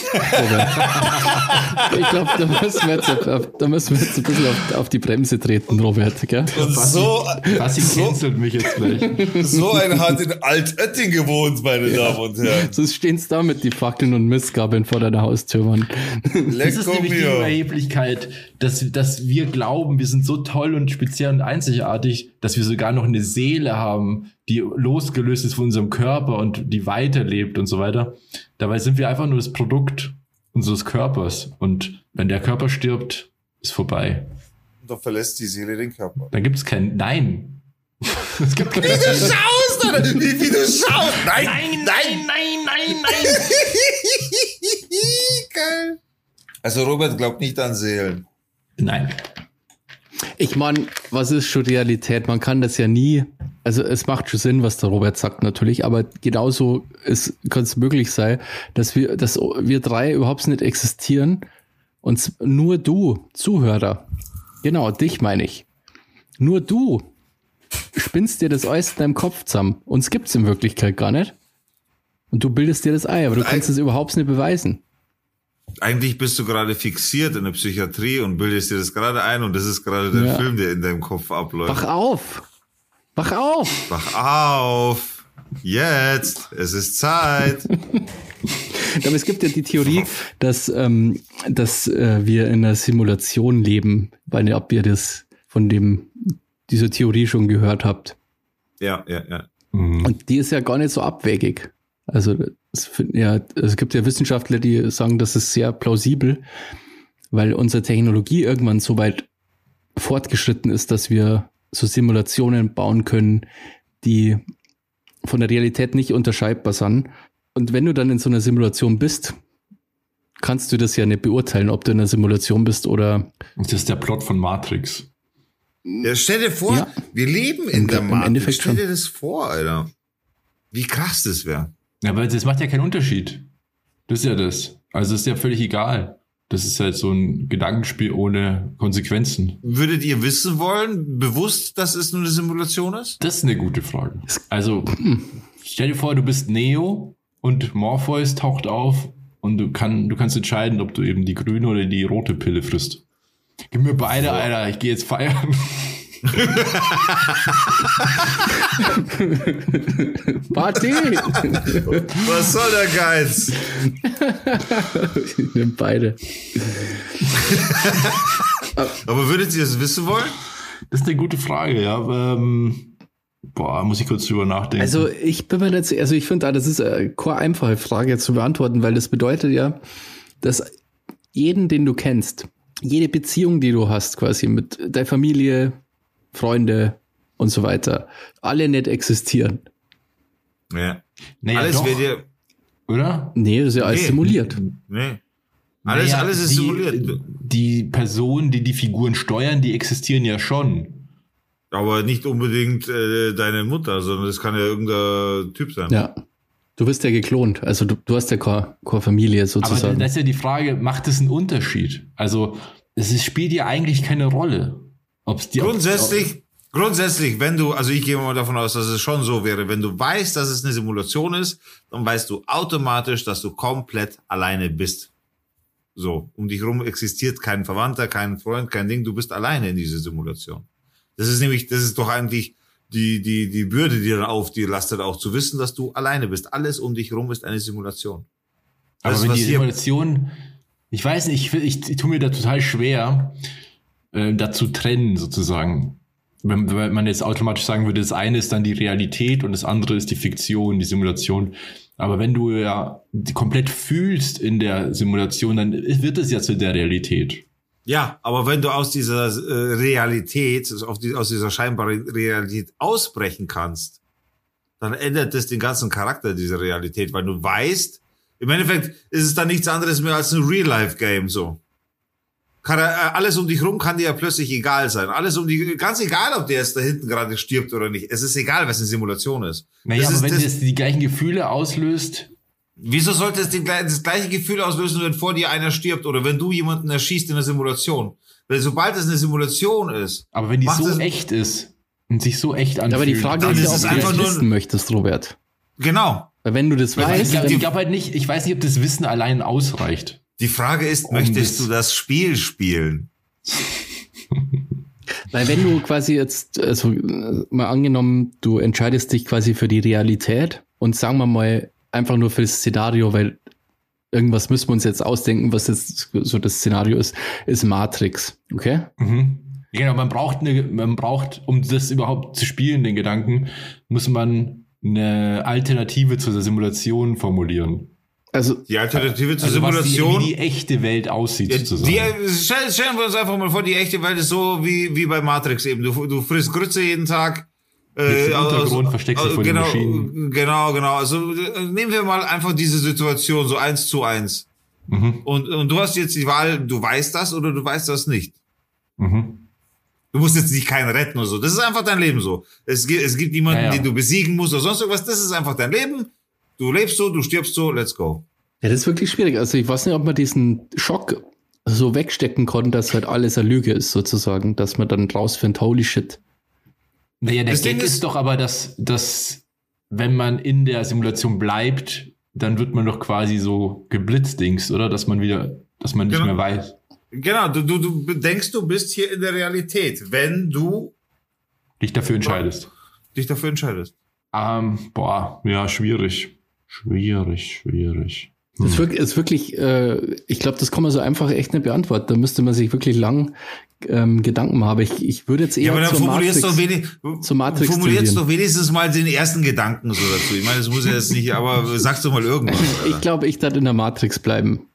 Ich glaube, da müssen wir jetzt, auf, da müssen wir jetzt ein bisschen auf, auf die Bremse treten, Robert. Gell? Und so, Was so, cancelt mich jetzt gleich. [LAUGHS] so ein hat in Altötting gewohnt, meine Damen und Herren. So stehen da mit die Fackeln und Mistgabeln vor deiner Haustür, Mann. Das ist nämlich die. Überheblichkeit, dass, dass wir glauben, wir sind so toll und speziell und einzigartig, dass wir sogar noch eine Seele haben, die losgelöst ist von unserem Körper und die weiterlebt und so weiter. Dabei sind wir einfach nur das Produkt unseres Körpers. Und wenn der Körper stirbt, ist vorbei. Da verlässt die Seele den Körper. Dann gibt es kein Nein. [LAUGHS] es gibt keine Wie du Seele. schaust, oder? Wie, wie du schaust. Nein, nein, nein, nein, nein. [LAUGHS] Geil. Also Robert glaubt nicht an Seelen. Nein. Ich meine, was ist schon Realität? Man kann das ja nie, also es macht schon Sinn, was der Robert sagt natürlich, aber genauso kann es möglich sein, dass wir, dass wir drei überhaupt nicht existieren und nur du, Zuhörer, genau, dich meine ich, nur du spinnst dir das alles in deinem Kopf zusammen. Uns gibt's in Wirklichkeit gar nicht. Und du bildest dir das Ei, aber du kannst es überhaupt nicht beweisen. Eigentlich bist du gerade fixiert in der Psychiatrie und bildest dir das gerade ein und das ist gerade der Ja. Film, der in deinem Kopf abläuft. Wach auf! Wach auf! Wach auf! Jetzt! Es ist Zeit! [LAUGHS] Aber es gibt ja die Theorie, dass, ähm, dass äh, wir in einer Simulation leben, weil ob ihr das von dem dieser Theorie schon gehört habt. ja, ja, ja. Mhm. Und die ist ja gar nicht so abwegig. Also es, finden ja, es gibt ja Wissenschaftler, die sagen, das ist sehr plausibel, weil unsere Technologie irgendwann so weit fortgeschritten ist, dass wir so Simulationen bauen können, die von der Realität nicht unterscheidbar sind. Und wenn du dann in so einer Simulation bist, kannst du das ja nicht beurteilen, ob du in einer Simulation bist oder Das ist der Plot von Matrix. ja stell dir vor, Ja. wir leben in Im- der Matrix. Stell dir das vor, Alter. Wie krass das wäre. Ja, aber das macht ja keinen Unterschied. Das ist ja das. Also ist ja völlig egal. Das ist halt so ein Gedankenspiel ohne Konsequenzen. Würdet ihr wissen wollen, bewusst, dass es nur eine Simulation ist? Das ist eine gute Frage. Also, stell dir vor, du bist Neo und Morpheus taucht auf und du, kann, du kannst entscheiden, ob du eben die grüne oder die rote Pille frisst. Gib mir beide, Alter, ich gehe jetzt feiern. Party! Was soll der Geiz? Nimm beide. Aber würdet ihr es wissen wollen? Das ist eine gute Frage, ja. Ähm, Boah, muss ich kurz drüber nachdenken. Also ich bin mir nicht, also ich finde, das ist eine keine einfache Frage zu beantworten, weil das bedeutet ja, dass jeden, den du kennst, jede Beziehung, die du hast, quasi mit deiner Familie, Freunde und so weiter, alle nicht existieren. Ja. naja, Alles doch, wird dir. oder? Nee, das ist ja alles Nee. simuliert. Nee. Alles, Naja, alles ist die, simuliert. Die Personen, die die Figuren steuern, die existieren ja schon. Aber nicht unbedingt äh, deine Mutter, sondern das kann ja irgendein Typ sein. Ja. Du wirst ja geklont, also du, du hast ja keine, keine Familie Aber sozusagen. das ist ja die Frage, macht es einen Unterschied? Also, es ist, spielt ja eigentlich keine Rolle. Ob's die, Grundsätzlich, grundsätzlich, wenn du, also ich gehe mal davon aus, dass es schon so wäre, wenn du weißt, dass es eine Simulation ist, dann weißt du automatisch, dass du komplett alleine bist. So, um dich rum existiert kein Verwandter, kein Freund, kein Ding, du bist alleine in dieser Simulation. Das ist nämlich, das ist doch eigentlich die, die, die Bürde, die dann auf dir lastet, auch zu wissen, dass du alleine bist. Alles um dich rum ist eine Simulation. Aber Das, wenn was die Simulation, ich weiß nicht, ich, ich, ich tue mir da total schwer, äh, da zu trennen sozusagen. Wenn, wenn man jetzt automatisch sagen würde, das eine ist dann die Realität und das andere ist die Fiktion, die Simulation. Aber wenn du ja komplett fühlst in der Simulation, dann wird es ja zu der Realität. Ja, aber wenn du aus dieser äh, Realität, aus dieser scheinbaren Realität ausbrechen kannst, dann ändert das den ganzen Charakter dieser Realität, weil du weißt, im Endeffekt ist es dann nichts anderes mehr als ein Real-Life-Game so. Kann, er- äh, alles um dich rum kann dir ja plötzlich egal sein. Alles um die, ganz egal, ob der jetzt da hinten gerade stirbt oder nicht. Es ist egal, was eine Simulation ist. Naja, Das aber ist wenn das- das die gleichen Gefühle auslöst, Wieso sollte es den, das gleiche Gefühl auslösen, wenn vor dir einer stirbt oder wenn du jemanden erschießt in der Simulation? Weil sobald es eine Simulation ist, aber wenn die so es- echt ist und sich so echt anfühlt. aber die Frage dann ist ja, ist ob du einfach das nur- wissen möchtest, Robert. genau. Weil wenn du das Weil ich weißt, glaube dann, glaub halt nicht, ich weiß nicht, ob das Wissen allein ausreicht. Die Frage ist, Um möchtest du das Spiel spielen? [LAUGHS] weil wenn du quasi jetzt, also äh, mal angenommen, du entscheidest dich quasi für die Realität und sagen wir mal einfach nur für das Szenario, weil irgendwas müssen wir uns jetzt ausdenken, was jetzt so das Szenario ist, ist Matrix, okay? Mhm. Genau, man braucht eine, man braucht, um das überhaupt zu spielen, den Gedanken, muss man eine Alternative zu der Simulation formulieren. Also Die Alternative zur Also was die, Simulation. wie die echte Welt aussieht, Ja, sozusagen. die, stell- stellen wir uns einfach mal vor, die echte Welt ist so wie, wie bei Matrix eben. Du, du frisst Grütze jeden Tag. Liegst im aus- Untergrund, versteckst dich vor den genau, Maschinen. Genau, genau. Also äh, nehmen wir mal einfach diese Situation so eins zu eins. Mhm. Und, und du hast jetzt die Wahl, du weißt das oder du weißt das nicht. Mhm. Du musst jetzt nicht keinen retten oder so. Das ist einfach dein Leben so. Es gibt, es gibt niemanden, Ja, ja. den du besiegen musst oder sonst irgendwas. Das ist einfach dein Leben. Du lebst so, du stirbst so, let's go. Ja, das ist wirklich schwierig. Also ich weiß nicht, ob man diesen Schock so wegstecken konnte, dass halt alles eine Lüge ist, sozusagen, dass man dann rausfindet, holy shit. Naja, der Das Gag Ding ist, ist- doch aber, dass, dass, wenn man in der Simulation bleibt, dann wird man doch quasi so geblitzdings, oder? Dass man wieder, dass man nicht Genau. mehr weiß. Genau, du, du, du denkst, du bist hier in der Realität, wenn du Dich dafür entscheidest. dich dafür entscheidest. Ähm, boah, ja, schwierig. Schwierig, schwierig. Das ist wirklich, ist wirklich äh, ich glaube, das kann man so einfach echt nicht beantworten. Da müsste man sich wirklich lang ähm, Gedanken machen. Aber ich, ich würde jetzt eher Ja, aber dann zur formulierst Matrix, doch, wenig, zur Matrix formulierst doch wenigstens mal den ersten Gedanken so dazu. Ich meine, das muss ja jetzt nicht, aber sagst du mal irgendwas. [LAUGHS] Ich glaube, ich darf in der Matrix bleiben.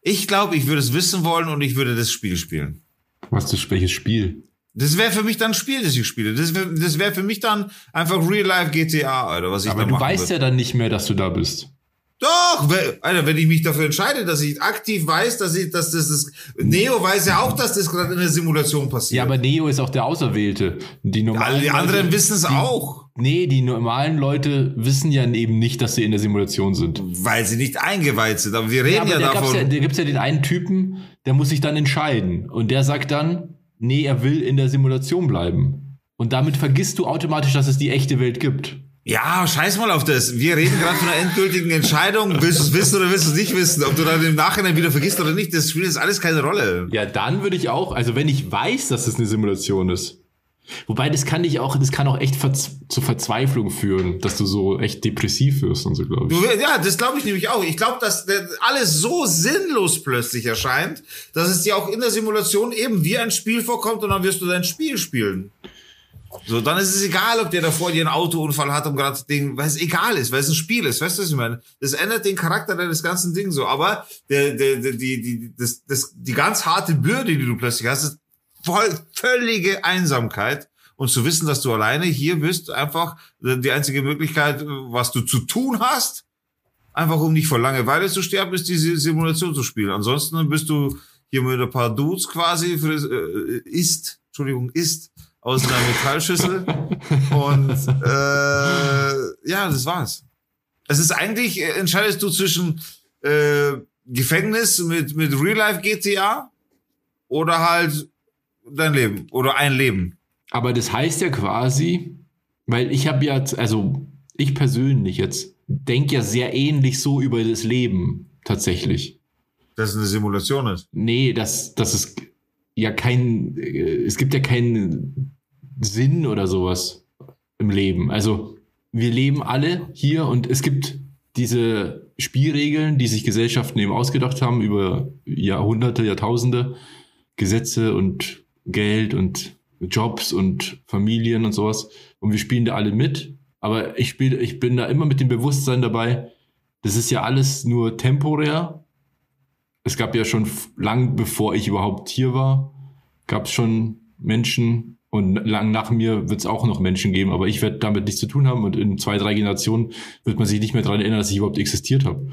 Ich glaube, ich würde es wissen wollen und ich würde das Spiel spielen. Was ist welches Spiel? Das wäre für mich dann ein Spiel, das ich spiele. Das wäre das wär für mich dann einfach Real-Life GTA, Alter, was ich Aber du weißt würde. ja dann nicht mehr, dass du da bist. Doch, Alter, wenn ich mich dafür entscheide, dass ich aktiv weiß, dass ich, dass das ist, Neo weiß ja auch, dass das gerade in der Simulation passiert. Ja, aber Neo ist auch der Auserwählte. Die normalen alle die anderen wissen es auch, Nee, die normalen Leute wissen ja eben nicht, dass sie in der Simulation sind. weil sie nicht eingeweiht sind. Aber wir reden Ja, aber ja, da, davon. ja, da gibt's ja den einen Typen, der muss sich dann entscheiden. Und der sagt dann, nee, er will in der Simulation bleiben. Und damit vergisst du automatisch, dass es die echte Welt gibt. Ja, scheiß mal auf das. Wir reden gerade von einer endgültigen Entscheidung. Willst du es wissen oder willst du es nicht wissen? Ob du dann im Nachhinein wieder vergisst oder nicht, das spielt jetzt alles keine Rolle. Ja, dann würde ich auch, also wenn ich weiß, dass es eine Simulation ist. Wobei, das kann dich auch, das kann auch echt verz zu Verzweiflung führen, dass du so echt depressiv wirst und so, glaube ich. Ja, das glaube ich nämlich auch. Ich glaube, dass äh, alles so sinnlos plötzlich erscheint, dass es dir auch in der Simulation eben wie ein Spiel vorkommt und dann wirst du dein Spiel spielen. So, dann ist es egal, ob der davor dir einen Autounfall hat und gerade Ding, weil es egal ist, weil es ein Spiel ist, weißt du, was ich meine? Das ändert den Charakter deines ganzen Ding so, aber der, der, der, die, die, das, das, die ganz harte Bürde, die du plötzlich hast, ist voll, völlige Einsamkeit und zu wissen, dass du alleine hier bist, einfach die einzige Möglichkeit, was du zu tun hast, einfach um nicht vor Langeweile zu sterben, ist diese Simulation zu spielen. Ansonsten bist du hier mit ein paar Dudes quasi, für äh, ist, Entschuldigung, ist aus einer Metallschüssel. [LAUGHS] Und äh, ja, das war's. Es ist eigentlich, äh, entscheidest du zwischen äh, Gefängnis mit, mit Real-Life GTA oder halt dein Leben oder ein Leben. Aber das heißt ja quasi, weil ich habe ja, also ich persönlich jetzt denke ja sehr ähnlich so über das Leben tatsächlich. Dass es eine Simulation ist. Nee, dass, dass es ja kein, äh, es gibt ja keinen Sinn oder sowas im Leben. Also wir leben alle hier und es gibt diese Spielregeln, die sich Gesellschaften eben ausgedacht haben über Jahrhunderte, Jahrtausende, Gesetze und Geld und Jobs und Familien und sowas. Und wir spielen da alle mit. Aber ich spiele, ich bin da immer mit dem Bewusstsein dabei, das ist ja alles nur temporär. Es gab ja schon lang bevor ich überhaupt hier war, gab es schon Menschen und lang nach mir wird es auch noch Menschen geben, aber ich werde damit nichts zu tun haben und in zwei, drei Generationen wird man sich nicht mehr daran erinnern, dass ich überhaupt existiert habe.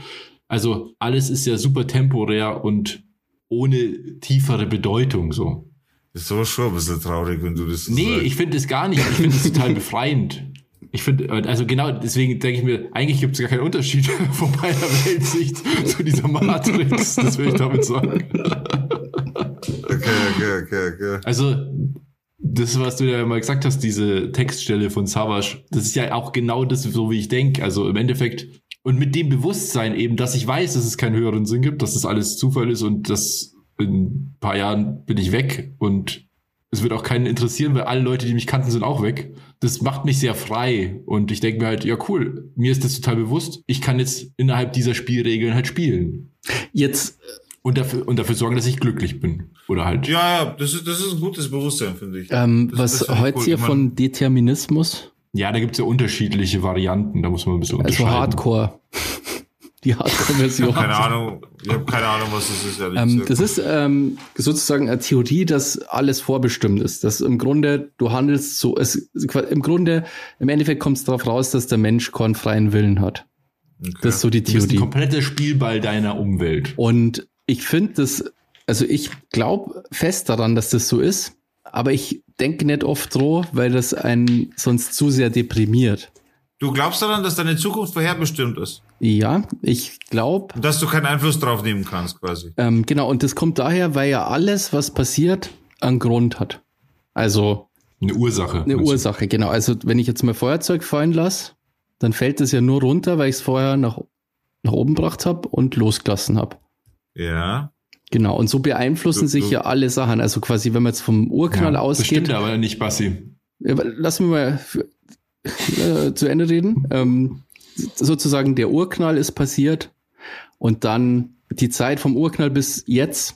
Also alles ist ja super temporär und ohne tiefere Bedeutung so. Ist aber schon ein bisschen traurig, wenn du das so Nee, sagst. ich finde es gar nicht. Ich finde es total befreiend. Ich finde, also genau deswegen denke ich mir, eigentlich gibt es gar keinen Unterschied [LAUGHS] von meiner Weltsicht zu dieser Matrix. Das will ich damit sagen. Okay, okay, okay, okay. Also, das, was du ja mal gesagt hast, diese Textstelle von Savage, das ist ja auch genau das, so wie ich denke. Also im Endeffekt, und mit dem Bewusstsein eben, dass ich weiß, dass es keinen höheren Sinn gibt, dass das alles Zufall ist und dass in ein paar Jahren bin ich weg und es wird auch keinen interessieren, weil alle Leute, die mich kannten, sind auch weg. Das macht mich sehr frei und ich denke mir halt, ja cool, mir ist das total bewusst. Ich kann jetzt innerhalb dieser Spielregeln halt spielen. Jetzt und dafür, und dafür sorgen, dass ich glücklich bin. Oder halt. Ja, ja, das ist, das ist ein gutes Bewusstsein, finde ich. Ähm, was heute cool. hier von Determinismus? Ja, da gibt's ja unterschiedliche Varianten, da muss man ein bisschen also unterscheiden. Also Hardcore. Die Hardcore-Version. keine Ahnung, ich habe keine Ahnung, was das ist. Ähm, das ist ähm, sozusagen eine Theorie, dass alles vorbestimmt ist. Dass im Grunde du handelst so, es, im Grunde, im Endeffekt kommt es darauf raus, dass der Mensch keinen freien Willen hat. Okay. Das ist so die Theorie. Du bist ein kompletter Spielball deiner Umwelt. Und ich finde das, also ich glaube fest daran, dass das so ist, aber ich denke nicht oft drauf, weil das einen sonst zu sehr deprimiert. Du glaubst daran, dass deine Zukunft vorherbestimmt ist? Ja, ich glaube. Dass du keinen Einfluss drauf nehmen kannst, quasi. Ähm, genau, und das kommt daher, weil ja alles, was passiert, einen Grund hat. Also. Eine Ursache. Eine Ursache, genau. Also, wenn ich jetzt mal Feuerzeug fallen lasse, dann fällt es ja nur runter, weil ich es vorher nach, nach oben gebracht habe und losgelassen habe. Ja. Genau, und so beeinflussen du, sich du, ja alle Sachen. Also quasi, wenn man jetzt vom Urknall ja, ausgeht. Das stimmt aber nicht, Bassi. Lass mich mal [LAUGHS] äh, zu Ende reden. Ähm, sozusagen der Urknall ist passiert und dann die Zeit vom Urknall bis jetzt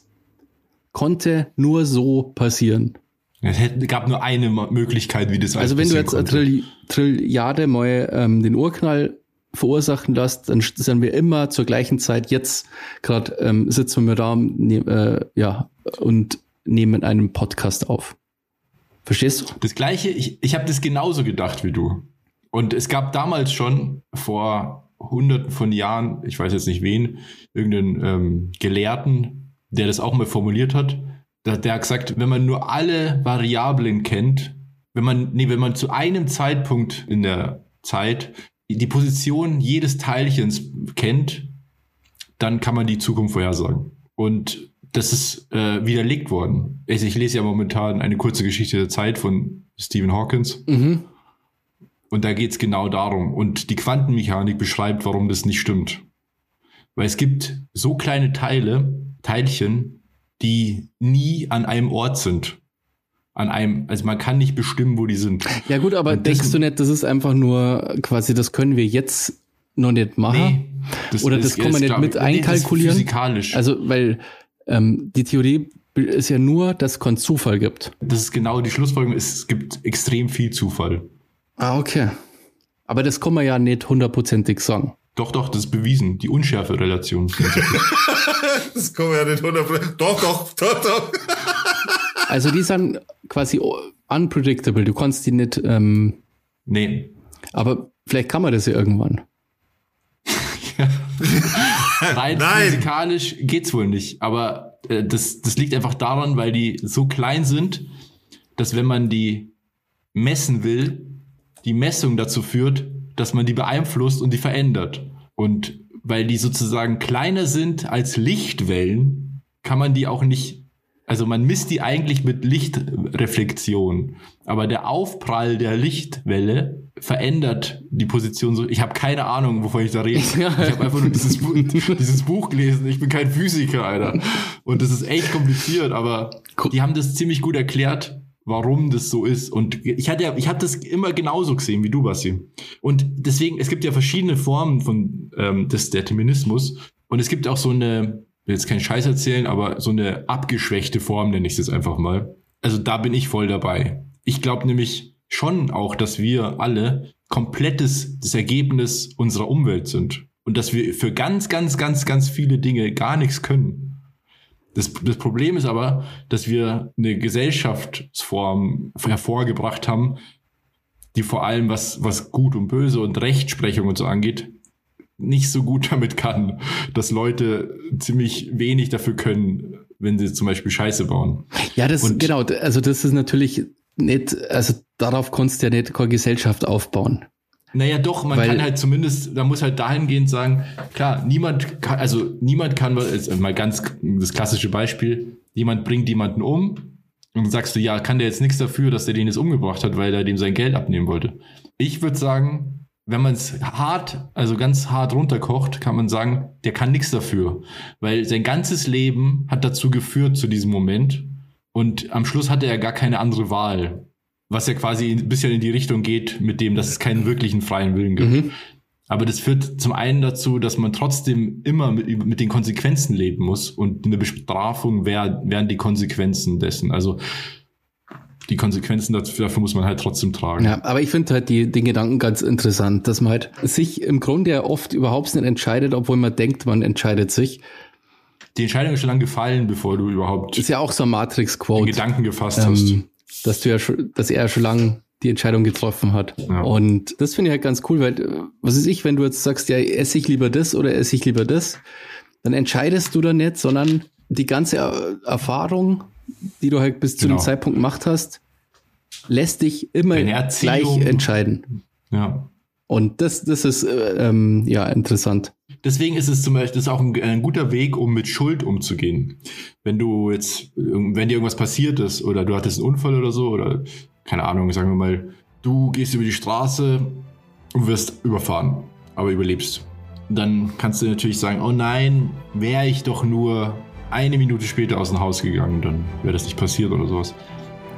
konnte nur so passieren. Es gab nur eine Möglichkeit, wie das Also wenn du jetzt Trill Trilliarde mal ähm, den Urknall verursachen lässt, dann sind wir immer zur gleichen Zeit jetzt gerade ähm, sitzen wir da ne, äh, ja und nehmen einen Podcast auf. Verstehst du? Das gleiche, ich, ich habe das genauso gedacht wie du. Und es gab damals schon vor hunderten von Jahren, ich weiß jetzt nicht wen, irgendeinen ähm, Gelehrten, der das auch mal formuliert hat, der, der hat gesagt, wenn man nur alle Variablen kennt, wenn man, nee, wenn man zu einem Zeitpunkt in der Zeit die Position jedes Teilchens kennt, dann kann man die Zukunft vorhersagen. Und das ist äh, widerlegt worden. Also ich lese ja momentan eine kurze Geschichte der Zeit von Stephen Hawkins. Mhm. Und da geht es genau darum. Und die Quantenmechanik beschreibt, warum das nicht stimmt. Weil es gibt so kleine Teile, Teilchen, die nie an einem Ort sind an einem, also man kann nicht bestimmen, wo die sind. Ja gut, aber denkst du nicht, das ist einfach nur quasi, das können wir jetzt noch nicht machen? Nee, das Oder das kann man nicht mit einkalkulieren? physikalisch. Also, weil ähm, die Theorie ist ja nur, dass es Zufall gibt. Das ist genau die Schlussfolgerung. Es gibt extrem viel Zufall. Ah, okay. Aber das kann man ja nicht hundertprozentig sagen. Doch, doch, das ist bewiesen. Die Unschärfe-Relation. [LAUGHS] das kann man ja nicht 100%. Doch, doch, doch, doch. Also die sind quasi unpredictable. Du kannst die nicht. Ähm, nee. Aber vielleicht kann man das ja irgendwann. [LAUGHS] Rein Nein. physikalisch geht's wohl nicht. Aber äh, das, das liegt einfach daran, weil die so klein sind, dass wenn man die messen will, die Messung dazu führt, dass man die beeinflusst und die verändert. Und weil die sozusagen kleiner sind als Lichtwellen, kann man die auch nicht, also man misst die eigentlich mit Lichtreflexion. Aber der Aufprall der Lichtwelle verändert die Position so. Ich habe keine Ahnung, wovon ich da rede. Ja. [LAUGHS] Ich habe einfach nur dieses, dieses Buch gelesen. Ich bin kein Physiker, Alter. Und das ist echt kompliziert, aber die haben das ziemlich gut erklärt, warum das so ist. Und ich hatte ja, ich habe das immer genauso gesehen wie du, Basti. Und deswegen, es gibt ja verschiedene Formen von ähm, des Determinismus. Und es gibt auch so eine, will jetzt keinen Scheiß erzählen, aber so eine abgeschwächte Form, nenne ich es jetzt einfach mal. Also da bin ich voll dabei. Ich glaube nämlich schon auch, dass wir alle komplettes das Ergebnis unserer Umwelt sind. Und dass wir für ganz, ganz, ganz, ganz viele Dinge gar nichts können. Das, das Problem ist aber, dass wir eine Gesellschaftsform hervorgebracht haben, die vor allem was, was Gut und Böse und Rechtsprechung und so angeht, nicht so gut [LAUGHS] damit kann, dass Leute ziemlich wenig dafür können, wenn sie zum Beispiel Scheiße bauen. Ja, das Und- genau. Also das ist natürlich nicht. Also darauf kannst du ja nicht keine Gesellschaft aufbauen. Naja, doch, man Weil- kann halt zumindest, da muss halt dahingehend sagen, klar, niemand kann, also niemand kann, also mal ganz das klassische Beispiel, jemand bringt jemanden um und sagst du, ja, kann der jetzt nichts dafür, dass der den jetzt umgebracht hat, weil er dem sein Geld abnehmen wollte. Ich würde sagen, wenn man es hart, also ganz hart runterkocht, kann man sagen, der kann nichts dafür, weil sein ganzes Leben hat dazu geführt zu diesem Moment und am Schluss hatte er gar keine andere Wahl. Was ja quasi ein bisschen in die Richtung geht, mit dem, dass es keinen wirklichen freien Willen gibt. Mhm. Aber das führt zum einen dazu, dass man trotzdem immer mit, mit den Konsequenzen leben muss und eine Bestrafung wär, wären die Konsequenzen dessen. Also die Konsequenzen dafür, dafür muss man halt trotzdem tragen. Ja, aber ich finde halt die, den Gedanken ganz interessant, dass man halt sich im Grunde ja oft überhaupt nicht entscheidet, obwohl man denkt, man entscheidet sich. Die Entscheidung ist schon lange gefallen, bevor du überhaupt Ist ja auch so ein Matrix-Quote. Gedanken gefasst hast. Dass du ja schon, dass er schon lange die Entscheidung getroffen hat. Ja. Und das finde ich halt ganz cool, weil, äh, was ist ich, wenn du jetzt sagst, ja, esse ich lieber das oder esse ich lieber das, dann entscheidest du da nicht, sondern die ganze Er- Erfahrung, die du halt bis zu Genau. dem Zeitpunkt gemacht hast, lässt dich immer gleich entscheiden. Ja. Und das, das ist, äh, ähm, ja, interessant. Deswegen ist es zum Beispiel ist auch ein, ein guter Weg, um mit Schuld umzugehen. Wenn du jetzt, wenn dir irgendwas passiert ist oder du hattest einen Unfall oder so oder keine Ahnung, sagen wir mal, du gehst über die Straße und wirst überfahren, aber überlebst. Dann kannst du natürlich sagen, oh nein, wäre ich doch nur eine Minute später aus dem Haus gegangen, dann wäre das nicht passiert oder sowas.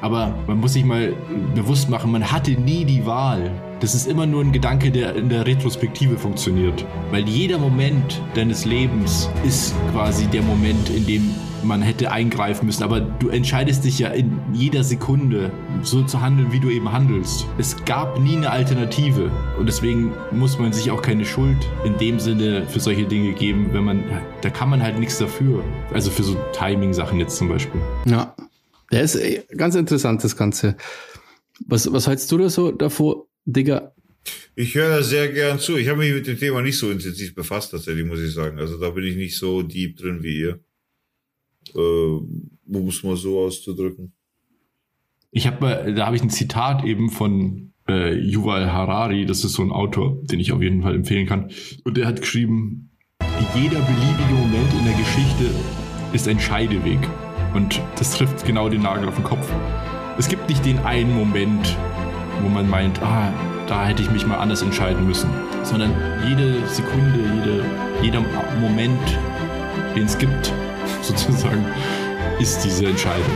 Aber man muss sich mal bewusst machen, man hatte nie die Wahl. Das ist immer nur ein Gedanke, der in der Retrospektive funktioniert. Weil jeder Moment deines Lebens ist quasi der Moment, in dem man hätte eingreifen müssen. Aber du entscheidest dich ja in jeder Sekunde, so zu handeln, wie du eben handelst. Es gab nie eine Alternative. Und deswegen muss man sich auch keine Schuld in dem Sinne für solche Dinge geben, wenn man, da kann man halt nichts dafür. Also für so Timing-Sachen jetzt zum Beispiel. Ja. Der ist äh, ganz interessant, das Ganze. Was, was hältst du da so davor, Digga? Ich höre da sehr gern zu. Ich habe mich mit dem Thema nicht so intensiv befasst, tatsächlich, muss ich sagen. Also da bin ich nicht so deep drin wie ihr. Äh, um es mal so auszudrücken. Ich habe mal, da habe ich ein Zitat eben von äh, Yuval Harari, das ist so ein Autor, den ich auf jeden Fall empfehlen kann. Und der hat geschrieben, jeder beliebige Moment in der Geschichte ist ein Scheideweg. Und das trifft genau den Nagel auf den Kopf. Es gibt nicht den einen Moment, wo man meint, ah, da hätte ich mich mal anders entscheiden müssen, sondern jede Sekunde, jede, jeder Moment, den es gibt, [LAUGHS] sozusagen, ist diese Entscheidung.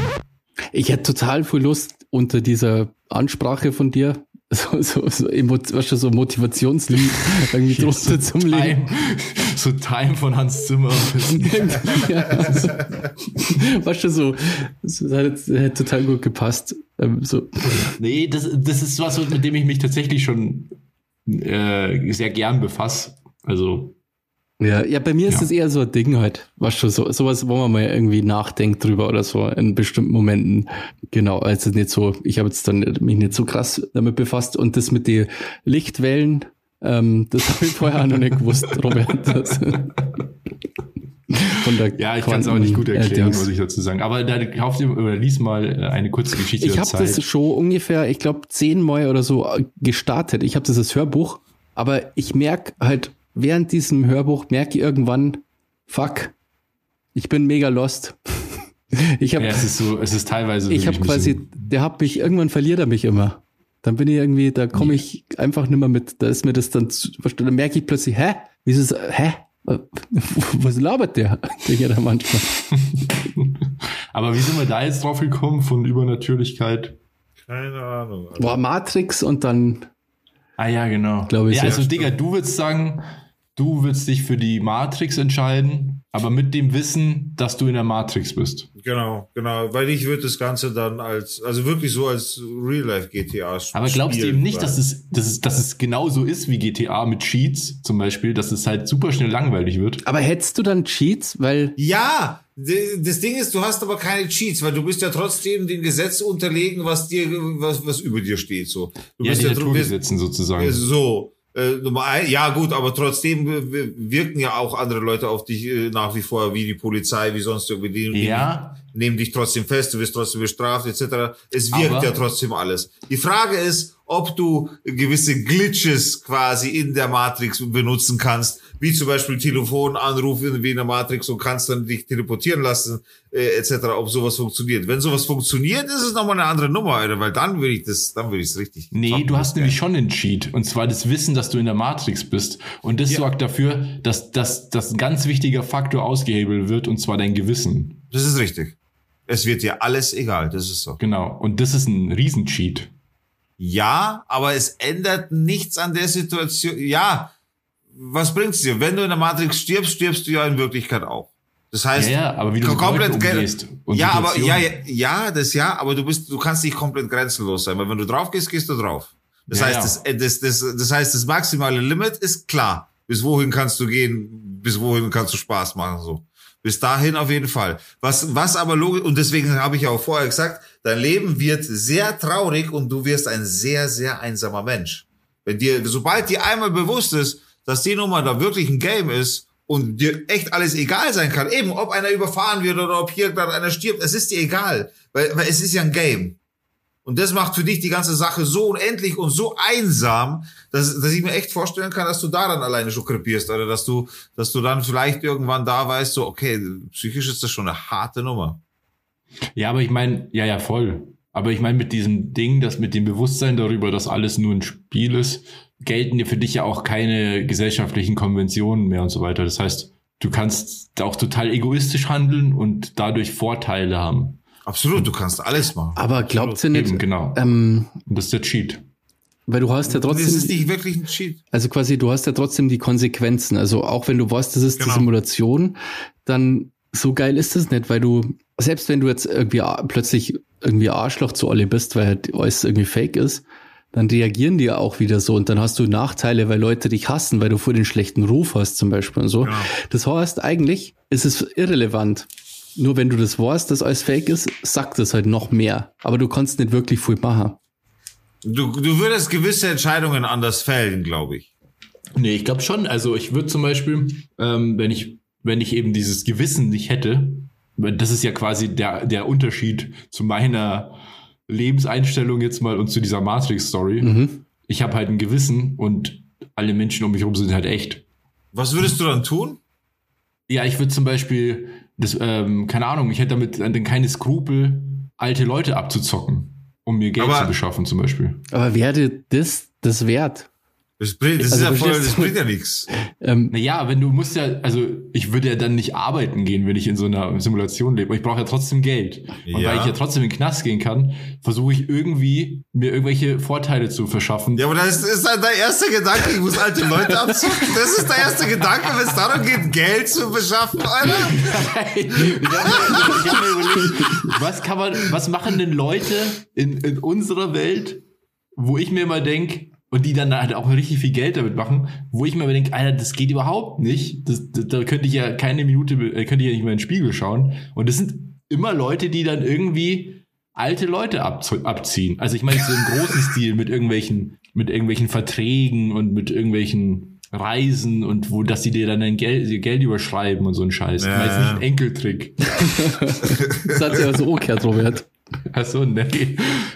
Ich hätte total viel Lust, unter dieser Ansprache von dir so, so, so, weißt du, so Motivationslied irgendwie drunter zum Leben. Time, so Time von Hans Zimmer. [LAUGHS] ja, so, weißt du, so, so das hat, das hat total gut gepasst. Ähm, so. nee, das, das ist was, mit dem ich mich tatsächlich schon äh, sehr gern befasse. Also, Ja, ja, bei mir ist Ja. das eher so ein Ding halt. Weißt du, so, sowas, wo man mal irgendwie nachdenkt drüber oder so in bestimmten Momenten. Genau, also nicht so, ich habe jetzt dann mich nicht so krass damit befasst und das mit den Lichtwellen, ähm, das habe ich vorher auch noch nicht gewusst, [LAUGHS] Robert. Das, ja, ich kann es auch nicht gut erklären, muss ich dazu sagen. Aber da kauf dir oder lies mal äh, eine kurze Geschichte Ich habe das schon ungefähr, ich glaube, zehnmal oder so äh, gestartet. Ich habe das als Hörbuch, aber ich merk halt während diesem Hörbuch merke ich irgendwann, fuck, ich bin mega lost. [LAUGHS] Ich habe ja, es ist so, es ist teilweise ich habe quasi, bisschen- der hat mich, irgendwann verliert er mich immer. Dann bin ich irgendwie, da komme ich einfach nicht mehr mit. Da ist mir das dann, zu- dann merke ich plötzlich, hä? Wieso ist, hä? [LAUGHS] Was labert der? [LAUGHS] Denke ich da manchmal. Aber wie sind wir da jetzt drauf gekommen von Übernatürlichkeit? Keine Ahnung. Alter. Boah, Matrix und dann, Ah ja, genau. Glaube ich, ja, ja. also Digga, du würdest sagen, du würdest dich für die Matrix entscheiden, aber mit dem Wissen, dass du in der Matrix bist. Genau, genau. Weil ich würde das Ganze dann als, also wirklich so als Real-Life-GTA Aber glaubst du spielen, eben nicht, dass es, dass es, dass es genauso ist wie GTA mit Cheats zum Beispiel, dass es halt super schnell langweilig wird? aber hättest du dann Cheats? Weil, Ja, das Ding ist, du hast aber keine Cheats, weil du bist ja trotzdem dem Gesetz unterlegen, was dir, was, was über dir steht, so. Du Ja, bist die ja drum- Naturgesetzen sozusagen. So, ja gut, aber trotzdem äh, wirken ja auch andere Leute auf dich äh, nach wie vor, wie die Polizei, wie sonst irgendwie. Die, Ja. die nehmen dich trotzdem fest, du wirst trotzdem bestraft, etc. Es wirkt Aber- ja trotzdem alles. Die Frage ist, ob du gewisse Glitches quasi in der Matrix benutzen kannst, wie zum Beispiel Telefonanrufe wie in der Matrix und kannst dann dich teleportieren lassen, äh, etc., ob sowas funktioniert. Wenn sowas funktioniert, ist es nochmal eine andere Nummer, Alter, weil dann würde ich das, dann würde ich es richtig. Nee, zocken, du hast nämlich schon einen Cheat. Und zwar das Wissen, dass du in der Matrix bist. Und das Ja. sorgt dafür, dass, dass, dass ein ganz wichtiger Faktor ausgehebelt wird, und zwar dein Gewissen. Das ist richtig. Es wird dir alles egal, das ist so. Genau. Und das ist ein Riesencheat. Ja, aber es ändert nichts an der Situation. Ja, was bringt's dir? Wenn du in der Matrix stirbst, stirbst du ja in Wirklichkeit auch. Das heißt, Ja, ja, aber wie du komplett umgehst und ja, aber ja, ja, das ja, aber du bist, du kannst nicht komplett grenzenlos sein, weil wenn du drauf gehst, gehst du drauf. Das Ja, heißt, ja. Das, äh, das, das, das heißt, das maximale Limit ist klar. Bis wohin kannst du gehen? Bis wohin kannst du Spaß machen? So. Bis dahin auf jeden Fall. Was, was aber logisch, und deswegen habe ich ja auch vorher gesagt, dein Leben wird sehr traurig und du wirst ein sehr, sehr einsamer Mensch. Wenn dir, sobald dir einmal bewusst ist, dass die Nummer da wirklich ein Game ist und dir echt alles egal sein kann, eben ob einer überfahren wird oder ob hier gerade einer stirbt, es ist dir egal, weil, weil es ist ja ein Game. Und das macht für dich die ganze Sache so unendlich und so einsam, dass, dass ich mir echt vorstellen kann, dass du da dann alleine schon krepierst oder dass du, dass du dann vielleicht irgendwann da weißt, so, okay, psychisch ist das schon eine harte Nummer. Ja, aber ich meine, ja, ja, voll. Aber ich meine, mit diesem Ding, das mit dem Bewusstsein darüber, dass alles nur ein Spiel ist, gelten dir für dich ja auch keine gesellschaftlichen Konventionen mehr und so weiter. Das heißt, du kannst auch total egoistisch handeln und dadurch Vorteile haben. Absolut, du kannst alles machen. aber glaubt ihr nicht, Eben, genau. ähm, das ist der Cheat. weil du hast ja Das ist trotzdem, nicht wirklich ein Cheat. also quasi, du hast ja trotzdem die Konsequenzen. Also auch wenn du weißt, das ist Genau. die Simulation, dann so geil ist das nicht, weil du, selbst wenn du jetzt irgendwie plötzlich irgendwie Arschloch zu alle bist, weil halt alles irgendwie fake ist, dann reagieren die ja auch wieder so und dann hast du Nachteile, weil Leute dich hassen, weil du vor den schlechten Ruf hast zum Beispiel und so. Genau. Das heißt, eigentlich ist es irrelevant. Nur wenn du das weißt, dass alles fake ist, sagt es halt noch mehr. Aber du kannst nicht wirklich viel machen. Du, du würdest gewisse Entscheidungen anders fällen, glaube ich. Nee, ich glaube schon. Also ich würde zum Beispiel, ähm, wenn ich, wenn ich eben dieses Gewissen nicht hätte, weil das ist ja quasi der, der Unterschied zu meiner Lebenseinstellung jetzt mal und zu dieser Matrix-Story. Mhm. Ich habe halt ein Gewissen und alle Menschen um mich herum sind halt echt. Was würdest du dann tun? Ja, ich würde zum Beispiel, das, ähm, keine Ahnung, ich hätte damit dann keine Skrupel, alte Leute abzuzocken, um mir Geld Aber- zu beschaffen zum Beispiel. Aber wäre das das wert? Das bringt, das Also ist ja voll, das bringt ja nichts. Ähm, Naja, wenn du musst ja, also ich würde ja dann nicht arbeiten gehen, wenn ich in so einer Simulation lebe. Ich brauche ja trotzdem Geld. Und Ja. weil ich ja trotzdem in den Knast gehen kann, versuche ich irgendwie mir irgendwelche Vorteile zu verschaffen. Ja, aber das ist dann dein erster Gedanke, ich muss alte Leute abzocken. Das ist der erste Gedanke, wenn es darum geht, Geld zu beschaffen, Alter. ich habe mir, ich hab mir überlegt, was kann man, was machen denn Leute in, in unserer Welt, wo ich mir immer denk und die dann halt auch richtig viel Geld damit machen, wo ich mir denke, Alter, das geht überhaupt nicht. Das, das, da könnte ich ja keine Minute, äh, könnte ich ja nicht mehr in den Spiegel schauen. Und das sind immer Leute, die dann irgendwie alte Leute abziehen. Also ich meine so im großen [LAUGHS] Stil mit irgendwelchen, mit irgendwelchen Verträgen und mit irgendwelchen Reisen und wo, dass die dir dann dein Geld, ihr Geld überschreiben und so ein Scheiß. Ja, ich meine jetzt nicht ein Enkeltrick. [LAUGHS] das hat sich aber so umgekehrt, Robert. [LAUGHS] Achso, nee.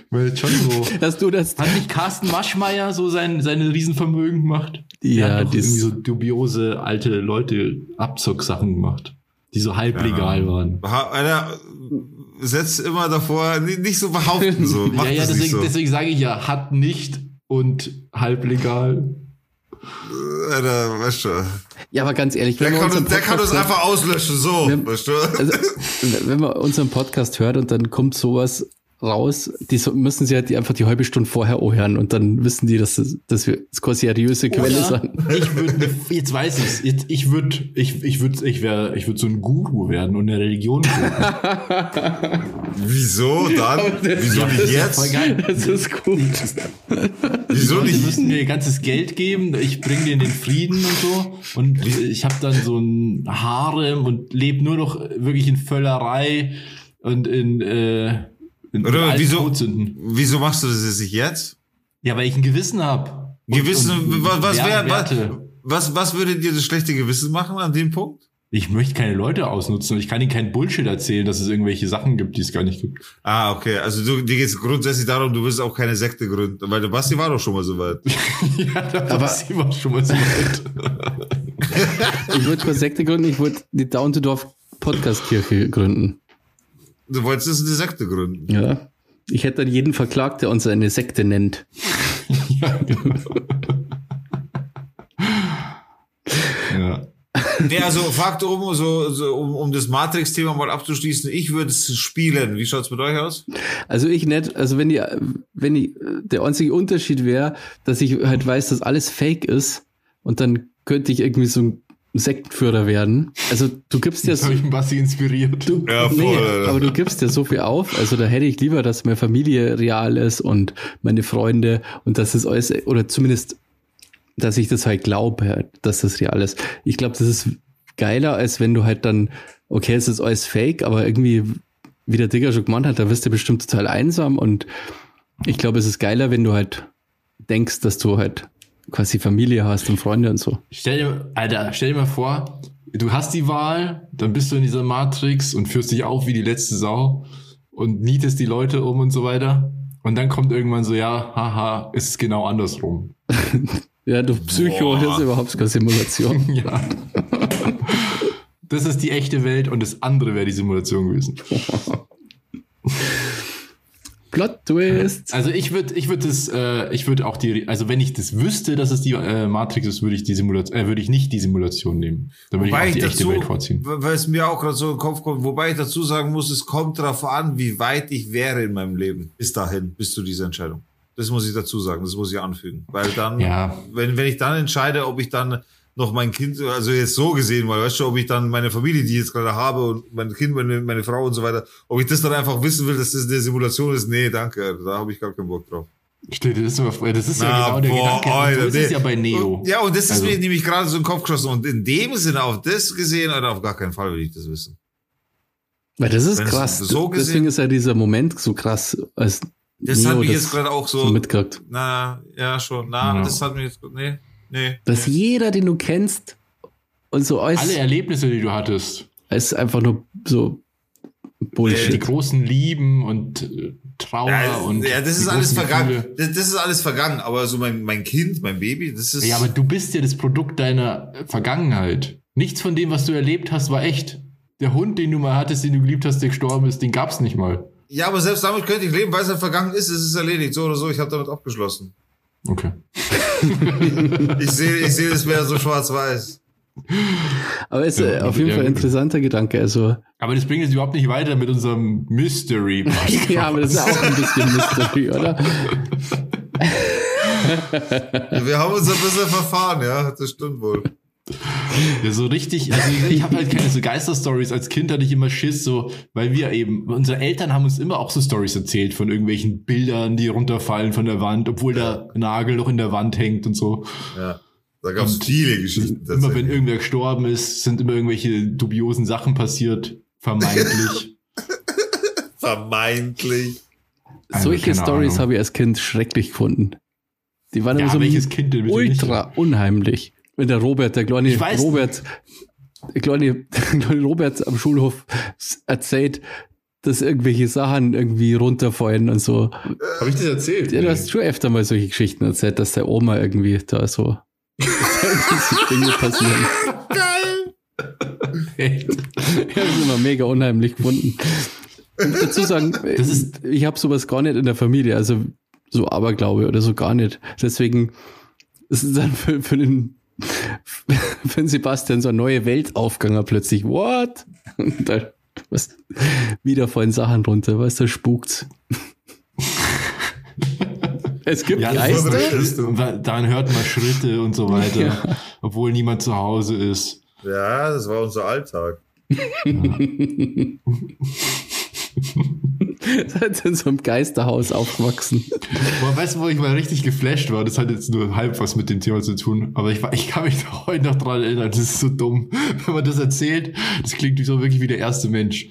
Weil schon so. [LAUGHS] Dass du das. Hat nicht Carsten Maschmeyer so sein, seine Riesenvermögen gemacht? Ja, dies- irgendwie so dubiose alte Leute Abzocksachen gemacht, die so halblegal waren. Ha- Alter, setz immer davor, ni- nicht so behaupten, so. [LAUGHS] Ja, ja, das deswegen, so. deswegen sage ich ja, hat nicht und halblegal. Alter, weißt du. Ja, aber ganz ehrlich, Der wenn man kann, uns, der kann uns einfach auslöschen, so, Wir- weißt du. also, wenn man unseren Podcast hört und dann kommt sowas raus, die so, müssen sie halt die einfach die halbe Stunde vorher hören und dann wissen die, dass, das, dass wir das keine seriöse Quelle sind. ich würde, jetzt weiß ich's, jetzt, ich würde, ich, ich würde, ich wäre, ich würde so ein Guru werden und eine Religion. [LAUGHS] Wieso dann? Wieso nicht Voll jetzt? geil. Das ist gut. Wieso nicht? müssen mir ihr ganzes Geld geben, ich bringe denen den Frieden und so. Und ich habe dann so ein Harem und lebe nur noch wirklich in Völlerei und in, äh, Oder wieso-. Wieso machst du das jetzt nicht jetzt? Ja, weil ich ein Gewissen habe. Gewissen, was, was, wär, was, Werte. was, was würde dir das schlechte Gewissen machen an dem Punkt? Ich möchte keine Leute ausnutzen und ich kann ihnen keinen Bullshit erzählen, dass es irgendwelche Sachen gibt, die es gar nicht gibt. Ah, okay. Also du, dir geht es grundsätzlich darum, du willst auch keine Sekte gründen, weil der Basti war doch schon mal so weit. [LAUGHS] ja, da Aber- war schon mal so weit. Ich würde keine Sekte gründen, ich würde die Down to Dorf Podcast-Kirche gründen. Du wolltest jetzt eine Sekte gründen. Ja. Ich hätte dann jeden verklagt, der uns eine Sekte nennt. [LAUGHS] ja, genau. ja. Nee, also Fakt um, so, so, um, um das Matrix-Thema mal abzuschließen, ich würde es spielen. Wie schaut's mit euch aus? Also ich nicht, also wenn die, wenn die, der einzige Unterschied wäre, dass ich halt weiß, dass alles fake ist und dann könnte ich irgendwie so ein Sektenführer werden. Also du gibst ja so, habe ich einen Basti inspiriert. du, Ja, voll, nee, aber du gibst ja so viel auf. Also da hätte ich lieber, dass meine Familie real ist und meine Freunde und dass das alles, oder zumindest, dass ich das halt glaube, dass das real ist. Ich glaube, das ist geiler, als wenn du halt dann, okay, es ist alles fake, aber irgendwie, wie der Digger schon gemeint hat, da wirst du bestimmt total einsam und ich glaube, es ist geiler, wenn du halt denkst, dass du halt quasi Familie hast und Freunde und so. Stell dir, Alter, stell dir mal vor, du hast die Wahl, dann bist du in dieser Matrix und führst dich auf wie die letzte Sau und nietest die Leute um und so weiter. Und dann kommt irgendwann so, ja, haha, ist es genau andersrum. [LAUGHS] Ja, du Psycho, Boah. das ist überhaupt keine Simulation. [LAUGHS] Ja. Das ist die echte Welt und das andere wäre die Simulation gewesen. [LAUGHS] Plot Twist. [LAUGHS] Also ich würde, ich würde das, äh, ich würde auch die, also wenn ich das wüsste, dass es die äh, Matrix ist, würde ich die Simulation, äh, würde ich nicht die Simulation nehmen. Dann würde ich auch die echte Welt vorziehen. weil es mir auch gerade so in den Kopf kommt, wobei ich dazu sagen muss, es kommt darauf an, wie weit ich wäre in meinem Leben. Bis dahin, bis zu dieser Entscheidung. Das muss ich dazu sagen, das muss ich anfügen. Weil dann, Ja. wenn, wenn ich dann entscheide, ob ich dann noch mein Kind, also jetzt so gesehen, weil weißt du, ob ich dann meine Familie, die ich jetzt gerade habe und mein Kind, meine, meine Frau und so weiter, ob ich das dann einfach wissen will, dass das eine Simulation ist, nee, danke, da habe ich gar keinen Bock drauf. Stell dir das mal vor, das ist ja Na, genau der boah, Gedanke. Alter, so ist ja bei Neo. Und, ja, und das ist Also- mir nämlich gerade so den Kopf geschossen. Und in dem Sinne auf das gesehen, oder auf gar keinen Fall will ich das wissen. Weil das ist Wenn es krass. so gesehen- Deswegen ist ja dieser Moment so krass, als Das Neo hat mich das jetzt gerade auch so so, mitkriegt. na, ja, schon, na, Ja. das hat mich jetzt, nee, nee. Dass jeder, den du kennst, und so alles Alle Erlebnisse, die du hattest, ist einfach nur so die Bullshit. großen Lieben und äh, Trauer Ja, und ja, das die ist alles vergangen. Das, das ist alles vergangen. Aber so mein, mein Kind, mein Baby, das ist. Ja, aber du bist ja das Produkt deiner Vergangenheit. Nichts von dem, was du erlebt hast, war echt. Der Hund, den du mal hattest, den du geliebt hast, der gestorben ist, den gab's nicht mal. ja, aber selbst damit könnte ich leben, weil es halt vergangen ist. Es ist erledigt, so oder so. Ich habe damit abgeschlossen. Okay. [LAUGHS] Ich sehe ich sehe es mehr so schwarz-weiß. Aber es ist äh, Ja, auf jeden Fall ein gut. interessanter Gedanke. Also, Aber das bringt uns überhaupt nicht weiter mit unserem Mystery. [LAUGHS] ja, aber das ist auch ein bisschen Mystery, oder? [LAUGHS] Wir haben uns ein bisschen verfahren, ja, das stimmt wohl. Ja, so richtig, also ich habe halt keine so Geisterstories. Als Kind hatte ich immer Schiss, so, weil wir eben, unsere Eltern haben uns immer auch so Stories erzählt von irgendwelchen Bildern, die runterfallen von der Wand, obwohl der Nagel noch in der Wand hängt und so. Ja. Da gab es viele Geschichten. Immer wenn irgendwer gestorben ist, sind immer irgendwelche dubiosen Sachen passiert, vermeintlich. [LAUGHS] Vermeintlich. Also, Solche Stories habe ich als Kind schrecklich gefunden. Die waren immer ja, so welches Kind ultra unheimlich. Wenn der Robert, der kleine Ich weiß Robert, der kleine, [LAUGHS] der kleine Robert am Schulhof erzählt, dass irgendwelche Sachen irgendwie runterfallen und so. Habe ich das erzählt? Ja, du hast schon öfter mal solche Geschichten erzählt, dass der Oma irgendwie da so [LAUGHS] Dinge passieren. Geil. Echt? Ich habe es immer mega unheimlich gefunden. Ich muss dazu sagen, Das ist- ich habe sowas gar nicht in der Familie, also so Aberglaube oder so gar nicht. Deswegen ist es dann für, für den [LAUGHS] den Sebastian so eine neue Welt aufgegangen plötzlich. What? [LAUGHS] Und da, was, wieder fallen Sachen runter, was da spukt's. [LAUGHS] es gibt Ja, Geister. dann hört man Schritte und so weiter, Ja. obwohl niemand zu Hause ist. Ja, das war unser Alltag. [LAUGHS] Seid in so einem Geisterhaus aufgewachsen. Boah, weißt du, wo ich mal richtig geflasht war? Das hat jetzt nur halb was mit dem Thema zu tun. Aber ich, war- ich kann mich [LAUGHS] heute noch dran erinnern. Das ist so dumm. [LAUGHS] Wenn man das erzählt, das klingt so wirklich wie der erste Mensch.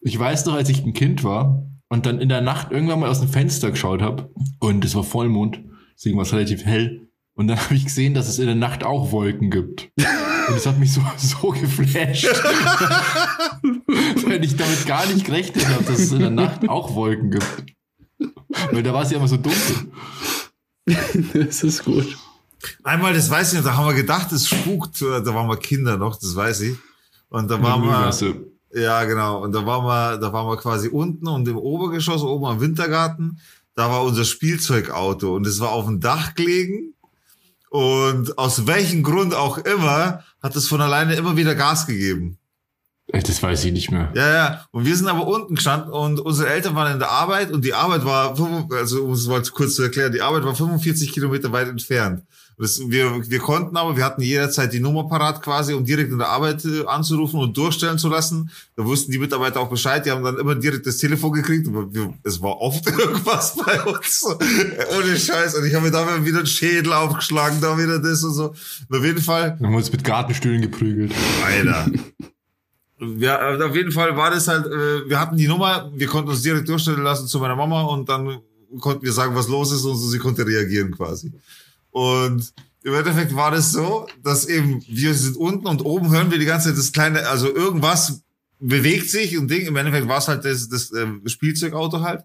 Ich weiß noch, als ich ein Kind war und dann in der Nacht irgendwann mal aus dem Fenster geschaut habe und es war Vollmond, deswegen war es relativ hell. Und dann habe ich gesehen, dass es in der Nacht auch Wolken gibt. Und das hat mich so, [LAUGHS] so geflasht. [LAUGHS] Weil ich damit gar nicht gerechnet habe, dass es in der Nacht auch Wolken gibt. Weil da war es ja immer so dunkel. [LAUGHS] Das ist gut. Einmal, das weiß ich noch, da haben wir gedacht, es spukt. Da waren wir Kinder noch, das weiß ich. Und da waren wir, ja genau, und da waren wir, da waren wir quasi unten und im Obergeschoss, oben am Wintergarten, da war unser Spielzeugauto und es war auf dem Dach gelegen. Und aus welchem Grund auch immer, hat es von alleine immer wieder Gas gegeben. Das weiß ich nicht mehr. Ja, ja. Und wir sind aber unten gestanden und unsere Eltern waren in der Arbeit und die Arbeit war, 5 also um es mal kurz zu erklären, die Arbeit war 45 Kilometer weit entfernt. Das, wir, wir konnten aber, wir hatten jederzeit die Nummer parat quasi, um direkt in der Arbeit äh, anzurufen und durchstellen zu lassen. Da wussten die Mitarbeiter auch Bescheid, die haben dann immer direkt das Telefon gekriegt. Wir, es war oft [LAUGHS] irgendwas bei uns. Ohne Scheiß. Und ich habe mir da wieder einen Schädel aufgeschlagen, da wieder das und so. Und auf jeden Fall, Dann haben wir uns mit Gartenstühlen geprügelt. Alter. [LAUGHS] Ja, auf jeden Fall war das halt, äh, wir hatten die Nummer, wir konnten uns direkt durchstellen lassen zu meiner Mama und dann konnten wir sagen, was los ist und so, sie konnte reagieren quasi. Und im Endeffekt war das so, dass eben wir sind unten und oben hören wir die ganze Zeit das kleine, also irgendwas bewegt sich und Ding. Im Endeffekt war es halt das, das äh, Spielzeugauto halt.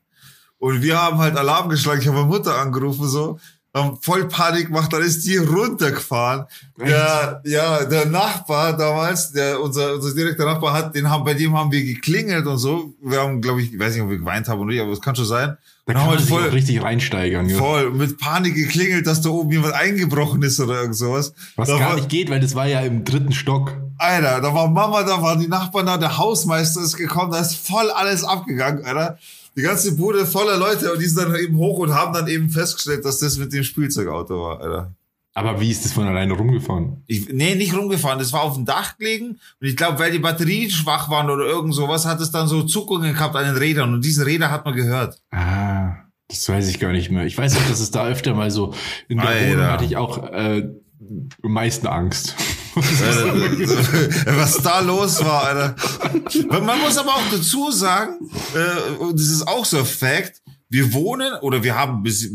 Und wir haben halt Alarm geschlagen. Ich habe meine Mutter angerufen so, haben voll Panik gemacht, dann ist die runtergefahren. Der, ja, der Nachbar damals, der unser, unser direkter Nachbar hat, den haben, bei dem haben wir geklingelt und so. Wir haben, glaube ich, ich weiß nicht, ob wir geweint haben oder nicht, aber es kann schon sein. Da Und kann man halt sich voll, auch richtig reinsteigern. Ja. voll mit Panik geklingelt, dass da oben jemand eingebrochen ist oder irgend sowas. Was Da gar war- nicht geht, weil das war ja im dritten Stock. Alter, da war Mama, da waren die Nachbarn da, der Hausmeister ist gekommen, da ist voll alles abgegangen, Alter. Die ganze Bude voller Leute und die sind dann eben hoch und haben dann eben festgestellt, dass das mit dem Spielzeugauto war, Alter. Aber wie ist das von alleine rumgefahren? Ich, nee, nicht rumgefahren, das war auf dem Dach gelegen und ich glaube, weil die Batterien schwach waren oder irgend sowas, hat es dann so Zuckungen gehabt an den Rädern und diese Räder hat man gehört. Ah, das weiß ich gar nicht mehr. Ich weiß auch, dass es da öfter mal so in der Alter. Wohnung hatte ich auch äh, am meisten Angst. [LAUGHS] Äh, Was da los war, Alter. Man muss aber auch dazu sagen, äh, und das ist auch so ein Fact, wir wohnen oder wir haben bis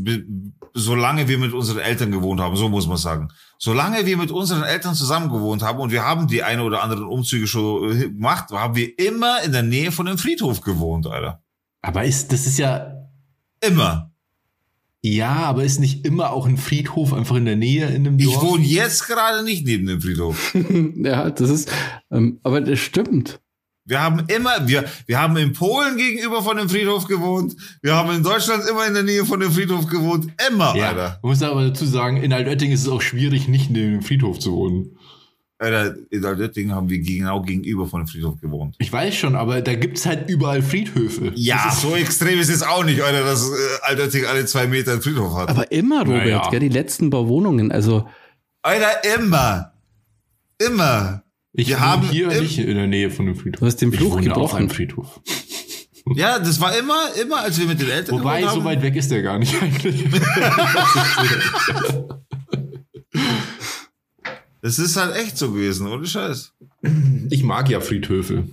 solange wir mit unseren Eltern gewohnt haben, so muss man sagen. Solange wir mit unseren Eltern zusammen gewohnt haben und wir haben die eine oder anderen Umzüge schon äh, gemacht, haben wir immer in der Nähe von dem Friedhof gewohnt, Alter. Aber ist, das ist ja, Immer. ja, aber ist nicht immer auch ein Friedhof einfach in der Nähe in einem Ich Dorf? wohne jetzt gerade nicht neben dem Friedhof. [LAUGHS] ja, das ist, ähm, aber das stimmt. Wir haben immer, wir, wir haben in Polen gegenüber von dem Friedhof gewohnt. Wir haben in Deutschland immer in der Nähe von dem Friedhof gewohnt. Immer, Ja, Alter. man muss aber dazu sagen, in Altötting ist es auch schwierig, nicht neben dem Friedhof zu wohnen. Alter, in Altötting haben wir genau gegenüber von dem Friedhof gewohnt. Ich weiß schon, aber da gibt's halt überall Friedhöfe. Ja, so extrem ist es auch nicht, Alter, dass äh, Altötting alle zwei Meter einen Friedhof hat. Aber immer, Robert, Naja. gell, die letzten paar Wohnungen, also Alter, immer. Immer. Ich wir haben hier im- nicht in der Nähe von dem Friedhof. Du hast den ich Fluch wohne auf gebrochen. einem Friedhof. [LAUGHS] Ja, das war immer, immer, als wir mit den Eltern Wobei, so weit weg ist der gar nicht [LAUGHS] eigentlich. Das ist halt echt so gewesen, ohne Scheiß. Ich mag ja Friedhöfe.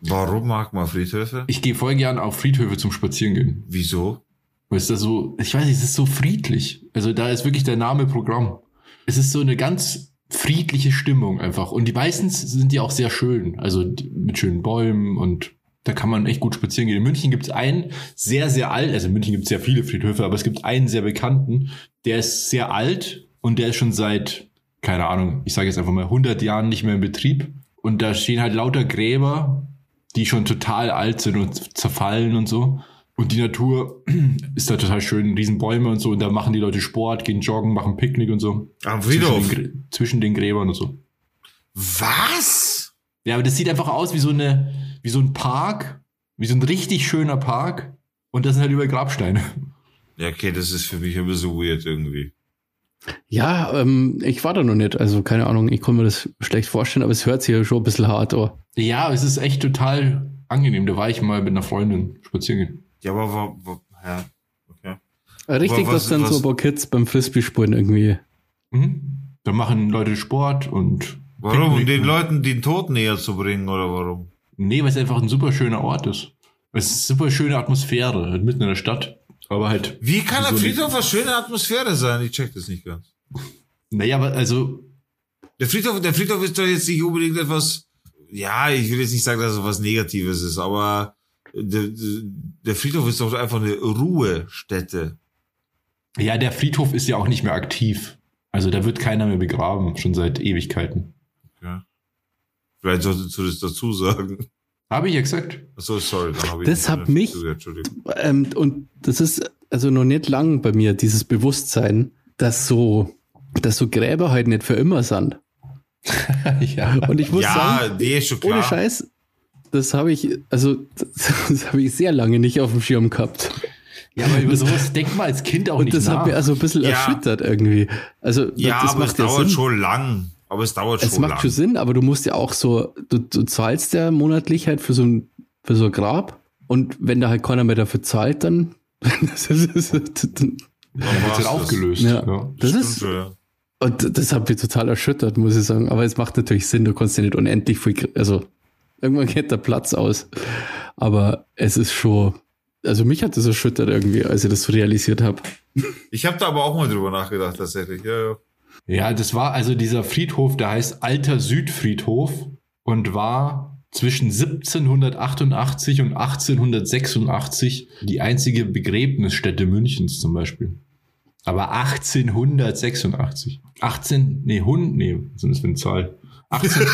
Warum mag man Friedhöfe? Ich gehe voll gern auf Friedhöfe zum Spazierengehen. Wieso? Weil es da so, ich weiß nicht, es ist so friedlich. Also da ist wirklich der Name Programm. Es ist so eine ganz friedliche Stimmung einfach. Und die meistens sind die auch sehr schön. Also mit schönen Bäumen und da kann man echt gut spazieren gehen. In München gibt es einen sehr, sehr alt, also in München gibt es sehr viele Friedhöfe, aber es gibt einen sehr bekannten, der ist sehr alt und der ist schon seit, keine Ahnung, ich sage jetzt einfach mal 100 Jahren nicht mehr in Betrieb. Und da stehen halt lauter Gräber, die schon total alt sind und zerfallen und so. Und die Natur [CLEARS THROAT] ist da total schön, Riesenbäume und so. Und da machen die Leute Sport, gehen joggen, machen Picknick und so. Am Zwischen Friedhof. den, Grä- zwischen den Gräbern und so. Was? Ja, aber das sieht einfach aus wie so eine, wie so ein Park, wie so ein richtig schöner Park. Und das sind halt über Grabsteine. Ja, okay, das ist für mich ein bisschen weird irgendwie. ja, ähm, ich war da noch nicht, also keine Ahnung, ich kann mir das schlecht vorstellen, aber es hört sich ja schon ein bisschen hart an. Ja, es ist echt total angenehm. Da war ich mal mit einer Freundin spazieren gehen. Ja, aber wa, wa, ja, okay. Richtig, Aber was- dass dann so was- ein paar Kids beim Frisbee-Spielen irgendwie. Mhm. Da machen Leute Sport und. Warum? Um den Leuten den Tod näher zu bringen, oder warum? Nee, weil es einfach ein super schöner Ort ist. Es ist eine super schöne Atmosphäre, halt mitten in der Stadt. Aber halt. Wie kann ein so Friedhof eine schöne Atmosphäre sein? Ich check das nicht ganz. Naja, aber also, Der Friedhof, der Friedhof ist doch jetzt nicht unbedingt etwas, ja, ich will jetzt nicht sagen, dass es was Negatives ist, aber der, der Friedhof ist doch einfach eine Ruhestätte. ja, der Friedhof ist ja auch nicht mehr aktiv. Also da wird keiner mehr begraben, schon seit Ewigkeiten. Ja. Vielleicht solltest du das dazu sagen. Habe ich ja gesagt. Achso, sorry, dann habe ich Das hat mich-. Ähm, und das ist also noch nicht lang bei mir, dieses Bewusstsein, dass so, dass so Gräber halt nicht für immer sind. [LAUGHS] ja. Und ich muss Ja, sagen, nee, ist schon klar. ohne Scheiß, das habe ich, also das, [LAUGHS] das habe ich sehr lange nicht auf dem Schirm gehabt. ja, aber über sowas denkt man als Kind auch Und nicht das nach. hat mir also ein bisschen Ja. erschüttert irgendwie. Also Ja, das aber es macht ja dauert Sinn. schon lang. Aber es dauert Es schon macht lang. schon Sinn, aber du musst ja auch so, du, du zahlst ja monatlich halt für so ein, für so ein Grab. Und wenn da halt keiner mehr dafür zahlt, dann, [LAUGHS] das ist, Dann wird war's halt das. aufgelöst. Ja. Ja. das Stimmt ist, ja. und das hat mich total erschüttert, muss ich sagen. Aber es macht natürlich Sinn, du kannst ja nicht unendlich viel, also irgendwann geht der Platz aus. Aber es ist schon, also mich hat das erschüttert irgendwie, als ich das so realisiert habe. Ich habe da aber auch mal drüber nachgedacht, tatsächlich. Ja, ja. Ja, das war also dieser Friedhof, der heißt Alter Südfriedhof und war zwischen 1788 und 1886 die einzige Begräbnisstätte Münchens zum Beispiel. Aber 1886. 18, nee, 100, nee, was ist das für eine Zahl? 18.000.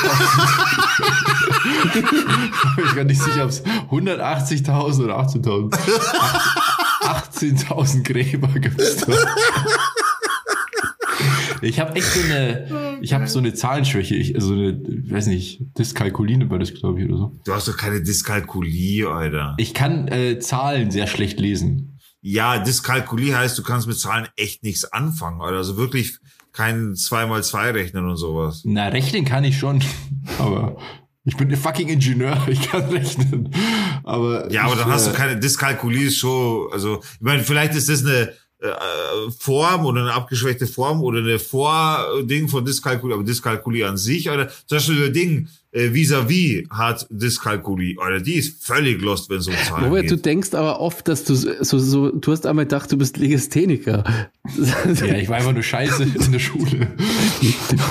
[LAUGHS] ich bin gar nicht sicher, ob es 180.000 oder 18.000. 18.000 Gräber gibt es. Ich habe echt so eine, ich habe so eine Zahlenschwäche, ich, also eine, weiß nicht, Dyskalkuline war das, glaube ich, oder so. Du hast doch keine Dyskalkulie, Alter. Ich kann äh, Zahlen sehr schlecht lesen. Ja, Dyskalkulie heißt, du kannst mit Zahlen echt nichts anfangen, Alter. Also wirklich kein 2x2 rechnen und sowas. Na, rechnen kann ich schon, [LAUGHS] aber ich bin ein fucking Ingenieur, [LAUGHS] ich kann rechnen. Aber Ja, aber dann hast du äh, keine Dyskalkulie ist schon, also ich meine, vielleicht ist das eine Form oder eine abgeschwächte Form oder eine Vording von Dyskalkulie, aber Dyskalkulie an sich, oder zum Beispiel der Ding äh, vis-à-vis hat Dyskalkulie, oder die ist völlig lost, wenn es um Zahlen Robert, du geht. denkst aber oft, dass du so, so, du hast einmal gedacht, du bist Legastheniker. [LAUGHS] Ja, ich war einfach nur scheiße in der Schule.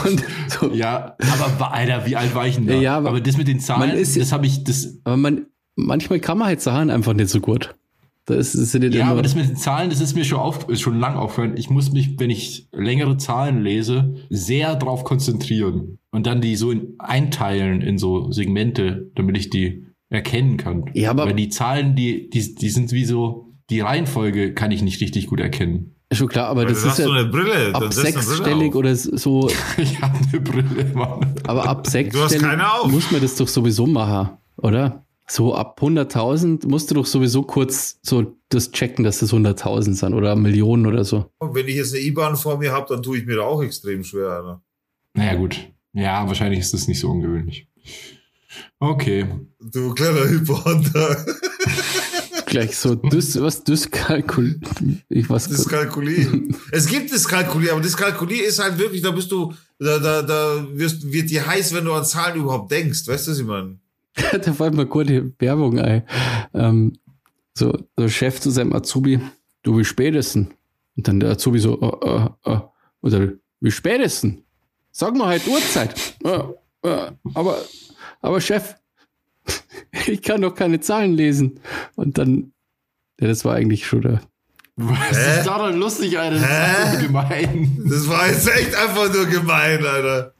Und so, Ja, aber Alter, wie alt war ich denn da? Ja, aber aber das mit den Zahlen, man ist das habe ich, das, Aber man, manchmal kann man halt Sachen einfach nicht so gut. Das ist sind Ja, immer, aber das mit den Zahlen, das ist mir schon, auf, ist schon lang aufgefallen. Ich muss mich, wenn ich längere Zahlen lese, sehr drauf konzentrieren und dann die so in, einteilen in so Segmente, damit ich die erkennen kann. Ja, aber- Weil die Zahlen, die, die, die sind wie so, die Reihenfolge kann ich nicht richtig gut erkennen. schon klar, aber das ist hast so ja eine Brille. ab sechsstellig oder so, [LAUGHS] Ich habe eine Brille, Mann. aber ab hast sechsstellig keine auf. muss man das doch sowieso machen, oder? So ab 100.000 musst du doch sowieso kurz so das checken, dass das 100.000 sind oder Millionen oder so. Und wenn ich jetzt eine IBAN vor mir habe, dann tue ich mir da auch extrem schwer. Alter. Naja, gut. Ja, wahrscheinlich ist das nicht so ungewöhnlich. Okay. Du kleiner Hypochonder. [LAUGHS] Gleich so, das, was Dyskalkul, ich was, Dyskalkulie. es gibt Dyskalkulie, aber Dyskalkulie ist halt wirklich, da bist du, da, da, da wirst, wird dir heiß, wenn du an Zahlen überhaupt denkst. Weißt du, was ich meine? [LAUGHS] da fällt mir gut die Werbung ein. Ähm, so, der Chef zu seinem Azubi, du wie spätesten. Und dann der Azubi so, äh, äh, äh. oder wie spätesten? Sag mal halt Uhrzeit. Äh, äh, aber, aber Chef, [LAUGHS] ich kann doch keine Zahlen lesen. Und dann, ja, das war eigentlich schon der. Was Hä? ist daran lustig, Alter? Das Hä? ist so gemein. Das war jetzt echt einfach nur gemein, Alter.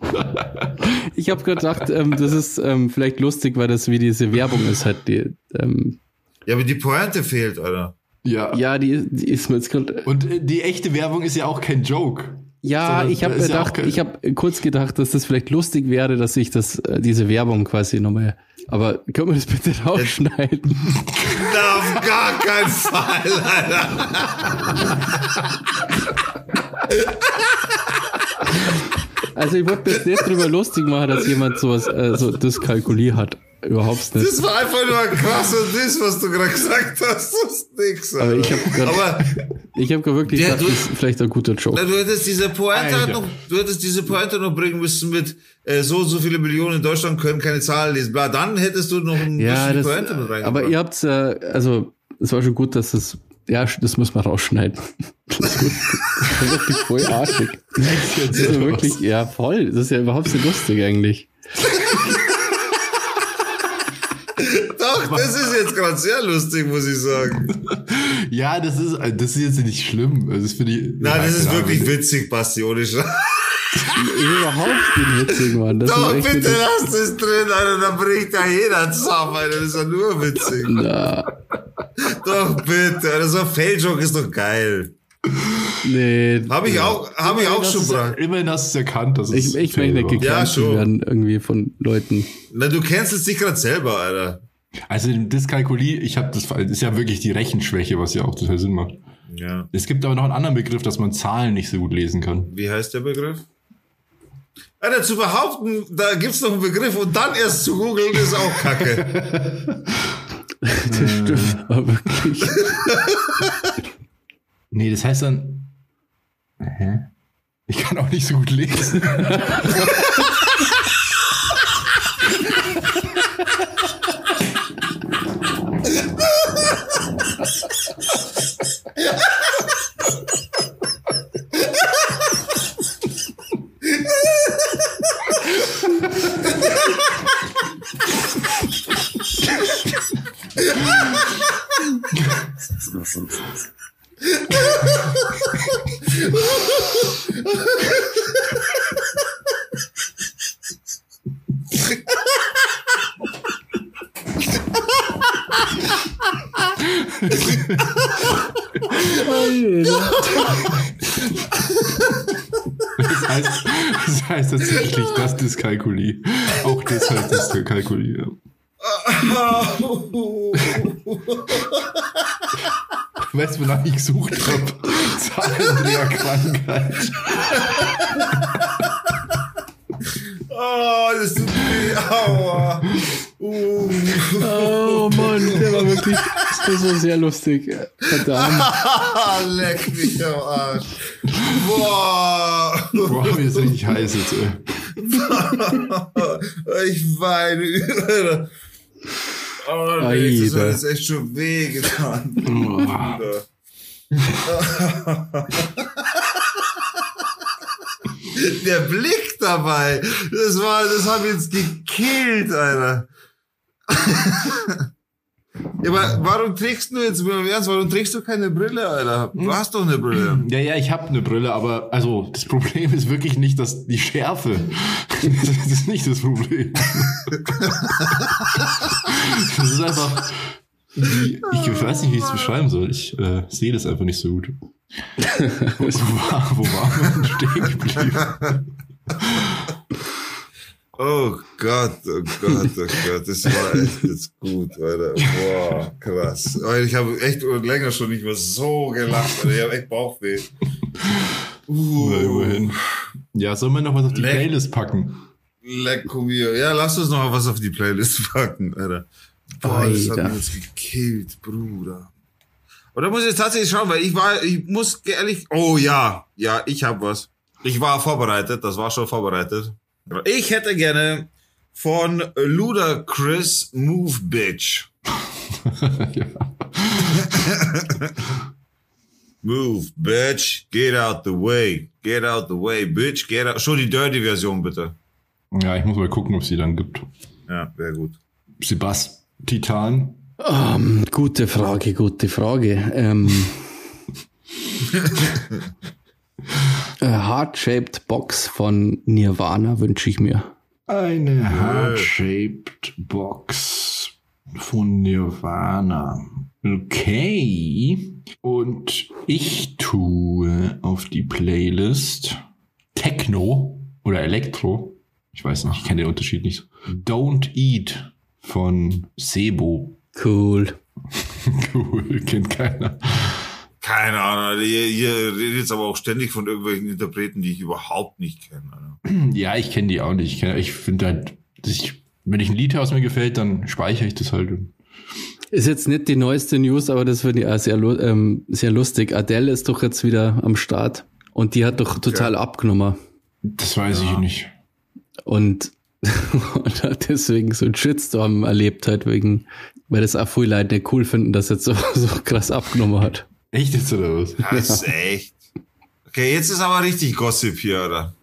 Ich habe gedacht, ähm, das ist ähm, vielleicht lustig, weil das wie diese Werbung ist halt die. Ähm, Ja, aber die Pointe fehlt, Alter. Ja. ja, die, die ist mir jetzt gerade. Und äh, die echte Werbung ist ja auch kein Joke. Ja, Sondern ich habe ja gedacht, kein- ich habe kurz gedacht, dass das vielleicht lustig wäre, dass ich das äh, diese Werbung quasi nochmal. Aber können wir das bitte rausschneiden? [LAUGHS] Na, auf gar keinen Fall, Alter. Also ich wollte mich nicht drüber lustig machen, dass jemand sowas äh, so Dyskalkulie hat. Überhaupt nicht. Das war einfach nur ein krasser Diss, was du gerade gesagt hast. Das ist nix, Alter. Aber ich hab grad- Aber Ich habe wirklich Ja, gedacht, du- das ist vielleicht ein guter na, Joke. du hättest diese Pointe Alter. noch, du hättest diese Pointe noch bringen müssen mit äh, so und so viele Millionen in Deutschland können keine Zahlen lesen. Bla, dann hättest du noch ein Ja, bisschen das, Pointe mit reingebracht. aber ihr habt's, äh, also es war schon gut, dass es, ja, das muss man rausschneiden. [LAUGHS] Das ist gut. Das ist wirklich voll arschig. Das ist ja wirklich, ja voll. Das ist ja überhaupt nicht lustig eigentlich. Doch, das ist jetzt gerade sehr lustig, muss ich sagen. Ja, das ist, äh, das ist jetzt nicht schlimm. Also Das finde ich. Nein, ja, das ist wirklich witzig, Basti, ohne Scheiß. Überhaupt nicht witzig, Mann. Das Doch, bitte lass das drin, Alter, dann bricht da jeder zusammen, Alter. Das ist ja nur witzig. Na, Doch, bitte, Alter, so ein Fail-Joke ist doch geil. nee. Habe ich auch, habe ich auch schon gebracht. Immerhin hast du es erkannt. dass Ich, es ich möchte nicht. Ja, gecancelt schon. werden irgendwie von Leuten. Na, du kennst es dich gerade selber, Alter. Also Dyskalkulie, ich habe das, das ist ja wirklich die Rechenschwäche, was ja auch total Sinn macht. Ja. Es gibt aber noch einen anderen Begriff, dass man Zahlen nicht so gut lesen kann. Wie heißt der Begriff? Alter, zu behaupten, da gibt's noch einen Begriff und dann erst zu googeln, ist auch kacke. [LAUGHS] [LAUGHS] Das stimmt, aber wirklich. [LAUGHS] Nee, das heißt dann. Hä? Ich kann auch nicht so gut lesen. [LAUGHS] Das heißt, das heißt tatsächlich das Dyskalkulie. Auch das heißt Dyskalkulie. Weißt du, wonach ich gesucht habe? Zahlendreherkrankheit. Oh, das tut weh. Aua. Uh. Oh Mann, der war wirklich, das war sehr lustig. Verdammt. Leck mich am Arsch. Boah. Boah, mir ist richtig heiß jetzt, ey. Ich weine. Oh, nee, das hat jetzt echt schon weh getan. [LAUGHS] [LAUGHS] Der Blick dabei, das war, das hat mich jetzt gekillt, Alter. [LAUGHS] Ja, aber warum trägst du jetzt, Ernst, warum trägst du keine Brille, Alter? Du hast doch eine Brille. [CLEARS THROAT] Ja, ja, ich habe eine Brille, aber also das Problem ist wirklich nicht, dass die Schärfe. Das ist nicht das Problem. Das ist einfach. Die, ich weiß nicht, wie ich es beschreiben soll. Ich äh, sehe das einfach nicht so gut. wo, war, wo war man stehen geblieben? Oh Gott, oh Gott, oh Gott, das war echt jetzt gut, Alter. Boah, krass. Ich habe echt länger schon nicht mehr so gelacht, Alter. Ich habe echt Bauchweh. Uh, Na, immerhin. Ja, sollen wir noch was auf die Leck. Playlist packen? Lecco mio. Ja, lass uns noch was auf die Playlist [LAUGHS] packen, Alter. Boah, das hat Alter. mich jetzt gekillt, Bruder. Und da muss ich jetzt tatsächlich schauen, weil ich war, ich muss ehrlich, oh ja, ja, ich habe was. Ich war vorbereitet, das war schon vorbereitet. Ich hätte gerne von Ludacris Move Bitch. [LAUGHS] Move, bitch, get out the way, get out the way, bitch, get out. Schon die Dirty Version bitte. Ja, ich muss mal gucken, ob sie dann gibt. Ja, wäre gut. Sebast Titan. Ähm, gute Frage, gute Frage. Ähm, [LAUGHS] a Heart-shaped Box von Nirvana wünsche ich mir. Eine Heart-Shaped Box von Nirvana. Okay. Und ich tue auf die Playlist Techno oder Elektro. Ich weiß nicht, ich kenne den Unterschied nicht. Don't Eat von Sebo. Cool. [LAUGHS] Cool, kennt keiner. Keine Ahnung, Alter. Ihr, ihr redet jetzt aber auch ständig von irgendwelchen Interpreten, die ich überhaupt nicht kenne. [CLEARS THROAT] Ja, ich kenne die auch nicht. Ich, kenn- ich finde halt, ich, wenn ich ein Lied aus mir gefällt, dann speichere ich das halt. Ist jetzt nicht die neueste News, aber das finde ich auch sehr, ähm, sehr lustig. Adele ist doch jetzt wieder am Start und die hat doch total abgenommen Das weiß ich nicht. Und, [LAUGHS] und hat deswegen so einen Shitstorm erlebt halt wegen, weil das auch viele Leute nicht cool finden, dass er jetzt so, [LAUGHS] so krass abgenommen hat. Echt jetzt oder was? Das ist echt. Okay, jetzt ist aber richtig Gossip hier, oder?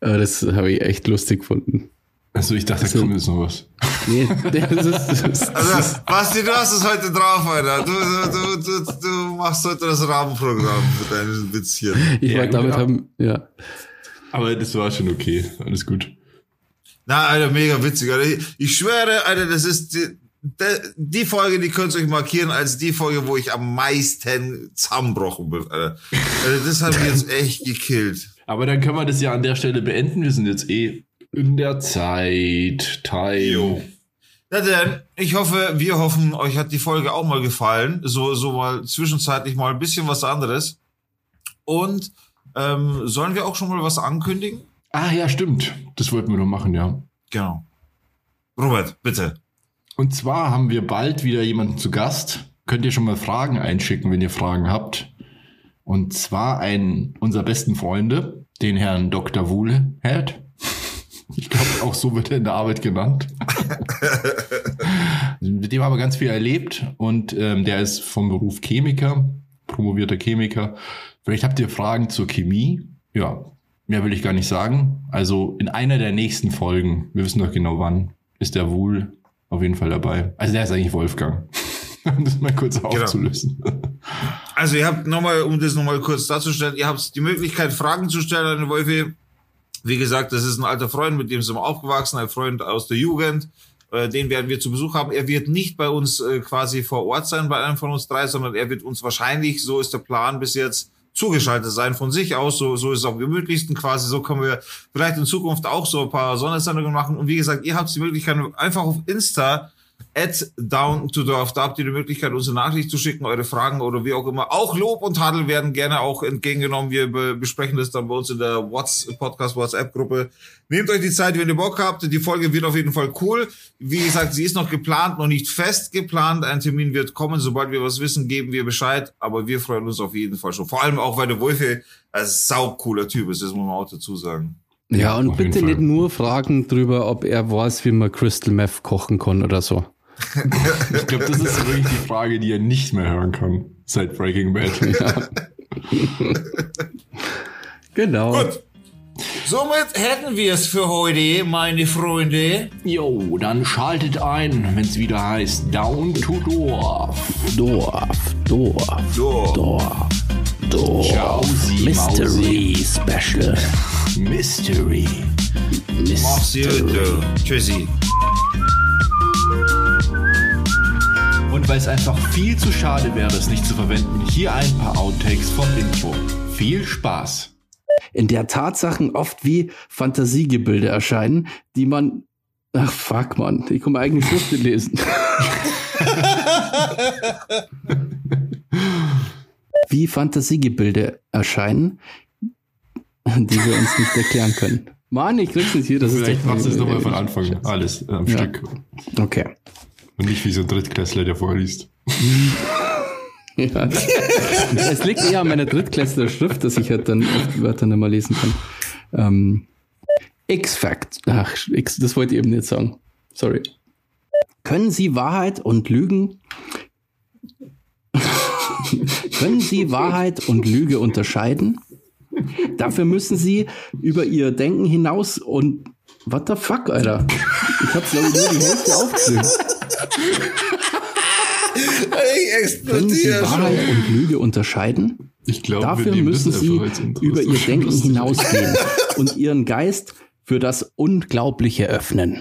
Aber das habe ich echt lustig gefunden. Also ich dachte, da Also- kommt jetzt noch was. Nee, [LAUGHS] das ist, das ist, Also, Basti, du hast es heute drauf, Alter. Du, du, du, du, du machst heute das Rahmenprogramm für deinen Witz hier. ich Ja, war damit genau. haben, ja. Aber das war schon okay. Alles gut. Na, Alter, mega witzig, Alter. Ich, schwöre, Alter, das ist die, die, Folge, die könnt ihr euch markieren als die Folge, wo ich am meisten zusammenbrochen bin, Alter. Alter das hat mich jetzt echt gekillt. Aber dann können wir das ja an der Stelle beenden. Wir sind jetzt eh in der Zeit. Time. Na denn, ich hoffe, wir hoffen, euch hat die Folge auch mal gefallen. So, so mal zwischenzeitlich mal ein bisschen was anderes. Und ähm, sollen wir auch schon mal was ankündigen? Ah ja, stimmt. Das wollten wir noch machen, ja. Genau. Robert, bitte. Und zwar haben wir bald wieder jemanden zu Gast. Könnt ihr schon mal Fragen einschicken, wenn ihr Fragen habt. Und zwar einen unserer besten Freunde, den Herrn Dr. Wuhlherd. [LAUGHS] Ich glaube, auch so wird er in der Arbeit genannt. [LAUGHS] Mit dem haben wir ganz viel erlebt und ähm, der ist vom Beruf Chemiker, promovierter Chemiker. Vielleicht habt ihr Fragen zur Chemie. Ja, mehr will ich gar nicht sagen. Also in einer der nächsten Folgen, wir wissen doch genau wann, ist der Wohl auf jeden Fall dabei. Also der ist eigentlich Wolfgang. [LAUGHS] Um das mal kurz aufzulösen. Also ihr habt nochmal, um das nochmal kurz darzustellen, ihr habt die Möglichkeit, Fragen zu stellen an den Wolfi. Wie gesagt, das ist ein alter Freund, mit dem sind wir aufgewachsen, ein Freund aus der Jugend. Äh, Den werden wir zu Besuch haben. Er wird nicht bei uns äh, quasi vor Ort sein, bei einem von uns drei, sondern er wird uns wahrscheinlich, so ist der Plan bis jetzt, zugeschaltet sein von sich aus. So, so ist es am gemütlichsten quasi. So können wir vielleicht in Zukunft auch so ein paar Sondersendungen machen. Und wie gesagt, ihr habt die Möglichkeit, einfach auf Insta at down to dorf. Da habt ihr die Möglichkeit, uns eine Nachricht zu schicken, eure Fragen oder wie auch immer. Auch Lob und Tadel werden gerne auch entgegengenommen. Wir be besprechen das dann bei uns in der What's Podcast WhatsApp Gruppe. Nehmt euch die Zeit, wenn ihr Bock habt. Die Folge wird auf jeden Fall cool. Wie gesagt, sie ist noch geplant, noch nicht fest geplant. Ein Termin wird kommen. Sobald wir was wissen, geben wir Bescheid. Aber wir freuen uns auf jeden Fall schon. Vor allem auch, weil der Wolfe ein saugcooler Typ ist. Das muss man auch dazu sagen. Ja, und bitte nicht nur fragen drüber, ob er weiß, wie man Crystal Meth kochen kann oder so. [LAUGHS] Ich glaube, das ist wirklich die Frage, die er nicht mehr hören kann seit Breaking Bad. [LAUGHS] Genau. Gut. So, Somit hätten wir es für heute, meine Freunde. Jo, dann schaltet ein, wenn es wieder heißt Down to Dorf. Dorf, Dorf, So. Dorf, Dorf. Jausi, Mystery Special. Mystery. Mach's gut, du. Tschüssi. Und weil es einfach viel zu schade wäre, es nicht zu verwenden, hier ein paar Outtakes vom Intro. Viel Spaß. in der Tatsachen oft wie Fantasiegebilde erscheinen, die man. Ach fuck, man, ich meine eigene Schrift lesen. [LAUGHS] wie Fantasiegebilde erscheinen, die wir uns nicht erklären können. Mann, ich krieg's nicht hier. Das Vielleicht ist machst du es nochmal von Anfang. Alles am Ja. Stück. Okay. Und nicht wie so ein Drittklässler, der vorliest. Ja. es liegt eher an meiner Drittklässler Schrift, dass ich halt dann oft Wörter nicht mehr lesen kann. Ähm, X-Fact. Ach, X, das wollte ich eben nicht sagen. Sorry. Können Sie Wahrheit und Lügen [LAUGHS] Können Sie Wahrheit und Lüge unterscheiden? Dafür müssen Sie über Ihr Denken hinaus und What the fuck, Alter? Ich hab's glaube ich nur die Hälfte aufgeschrieben. Ich Können Sie explodiere Wahrheit schon. und Lüge unterscheiden? Ich glaube, Dafür müssen Sie über Ihr Denken hinausgehen und Ihren Geist für das Unglaubliche öffnen.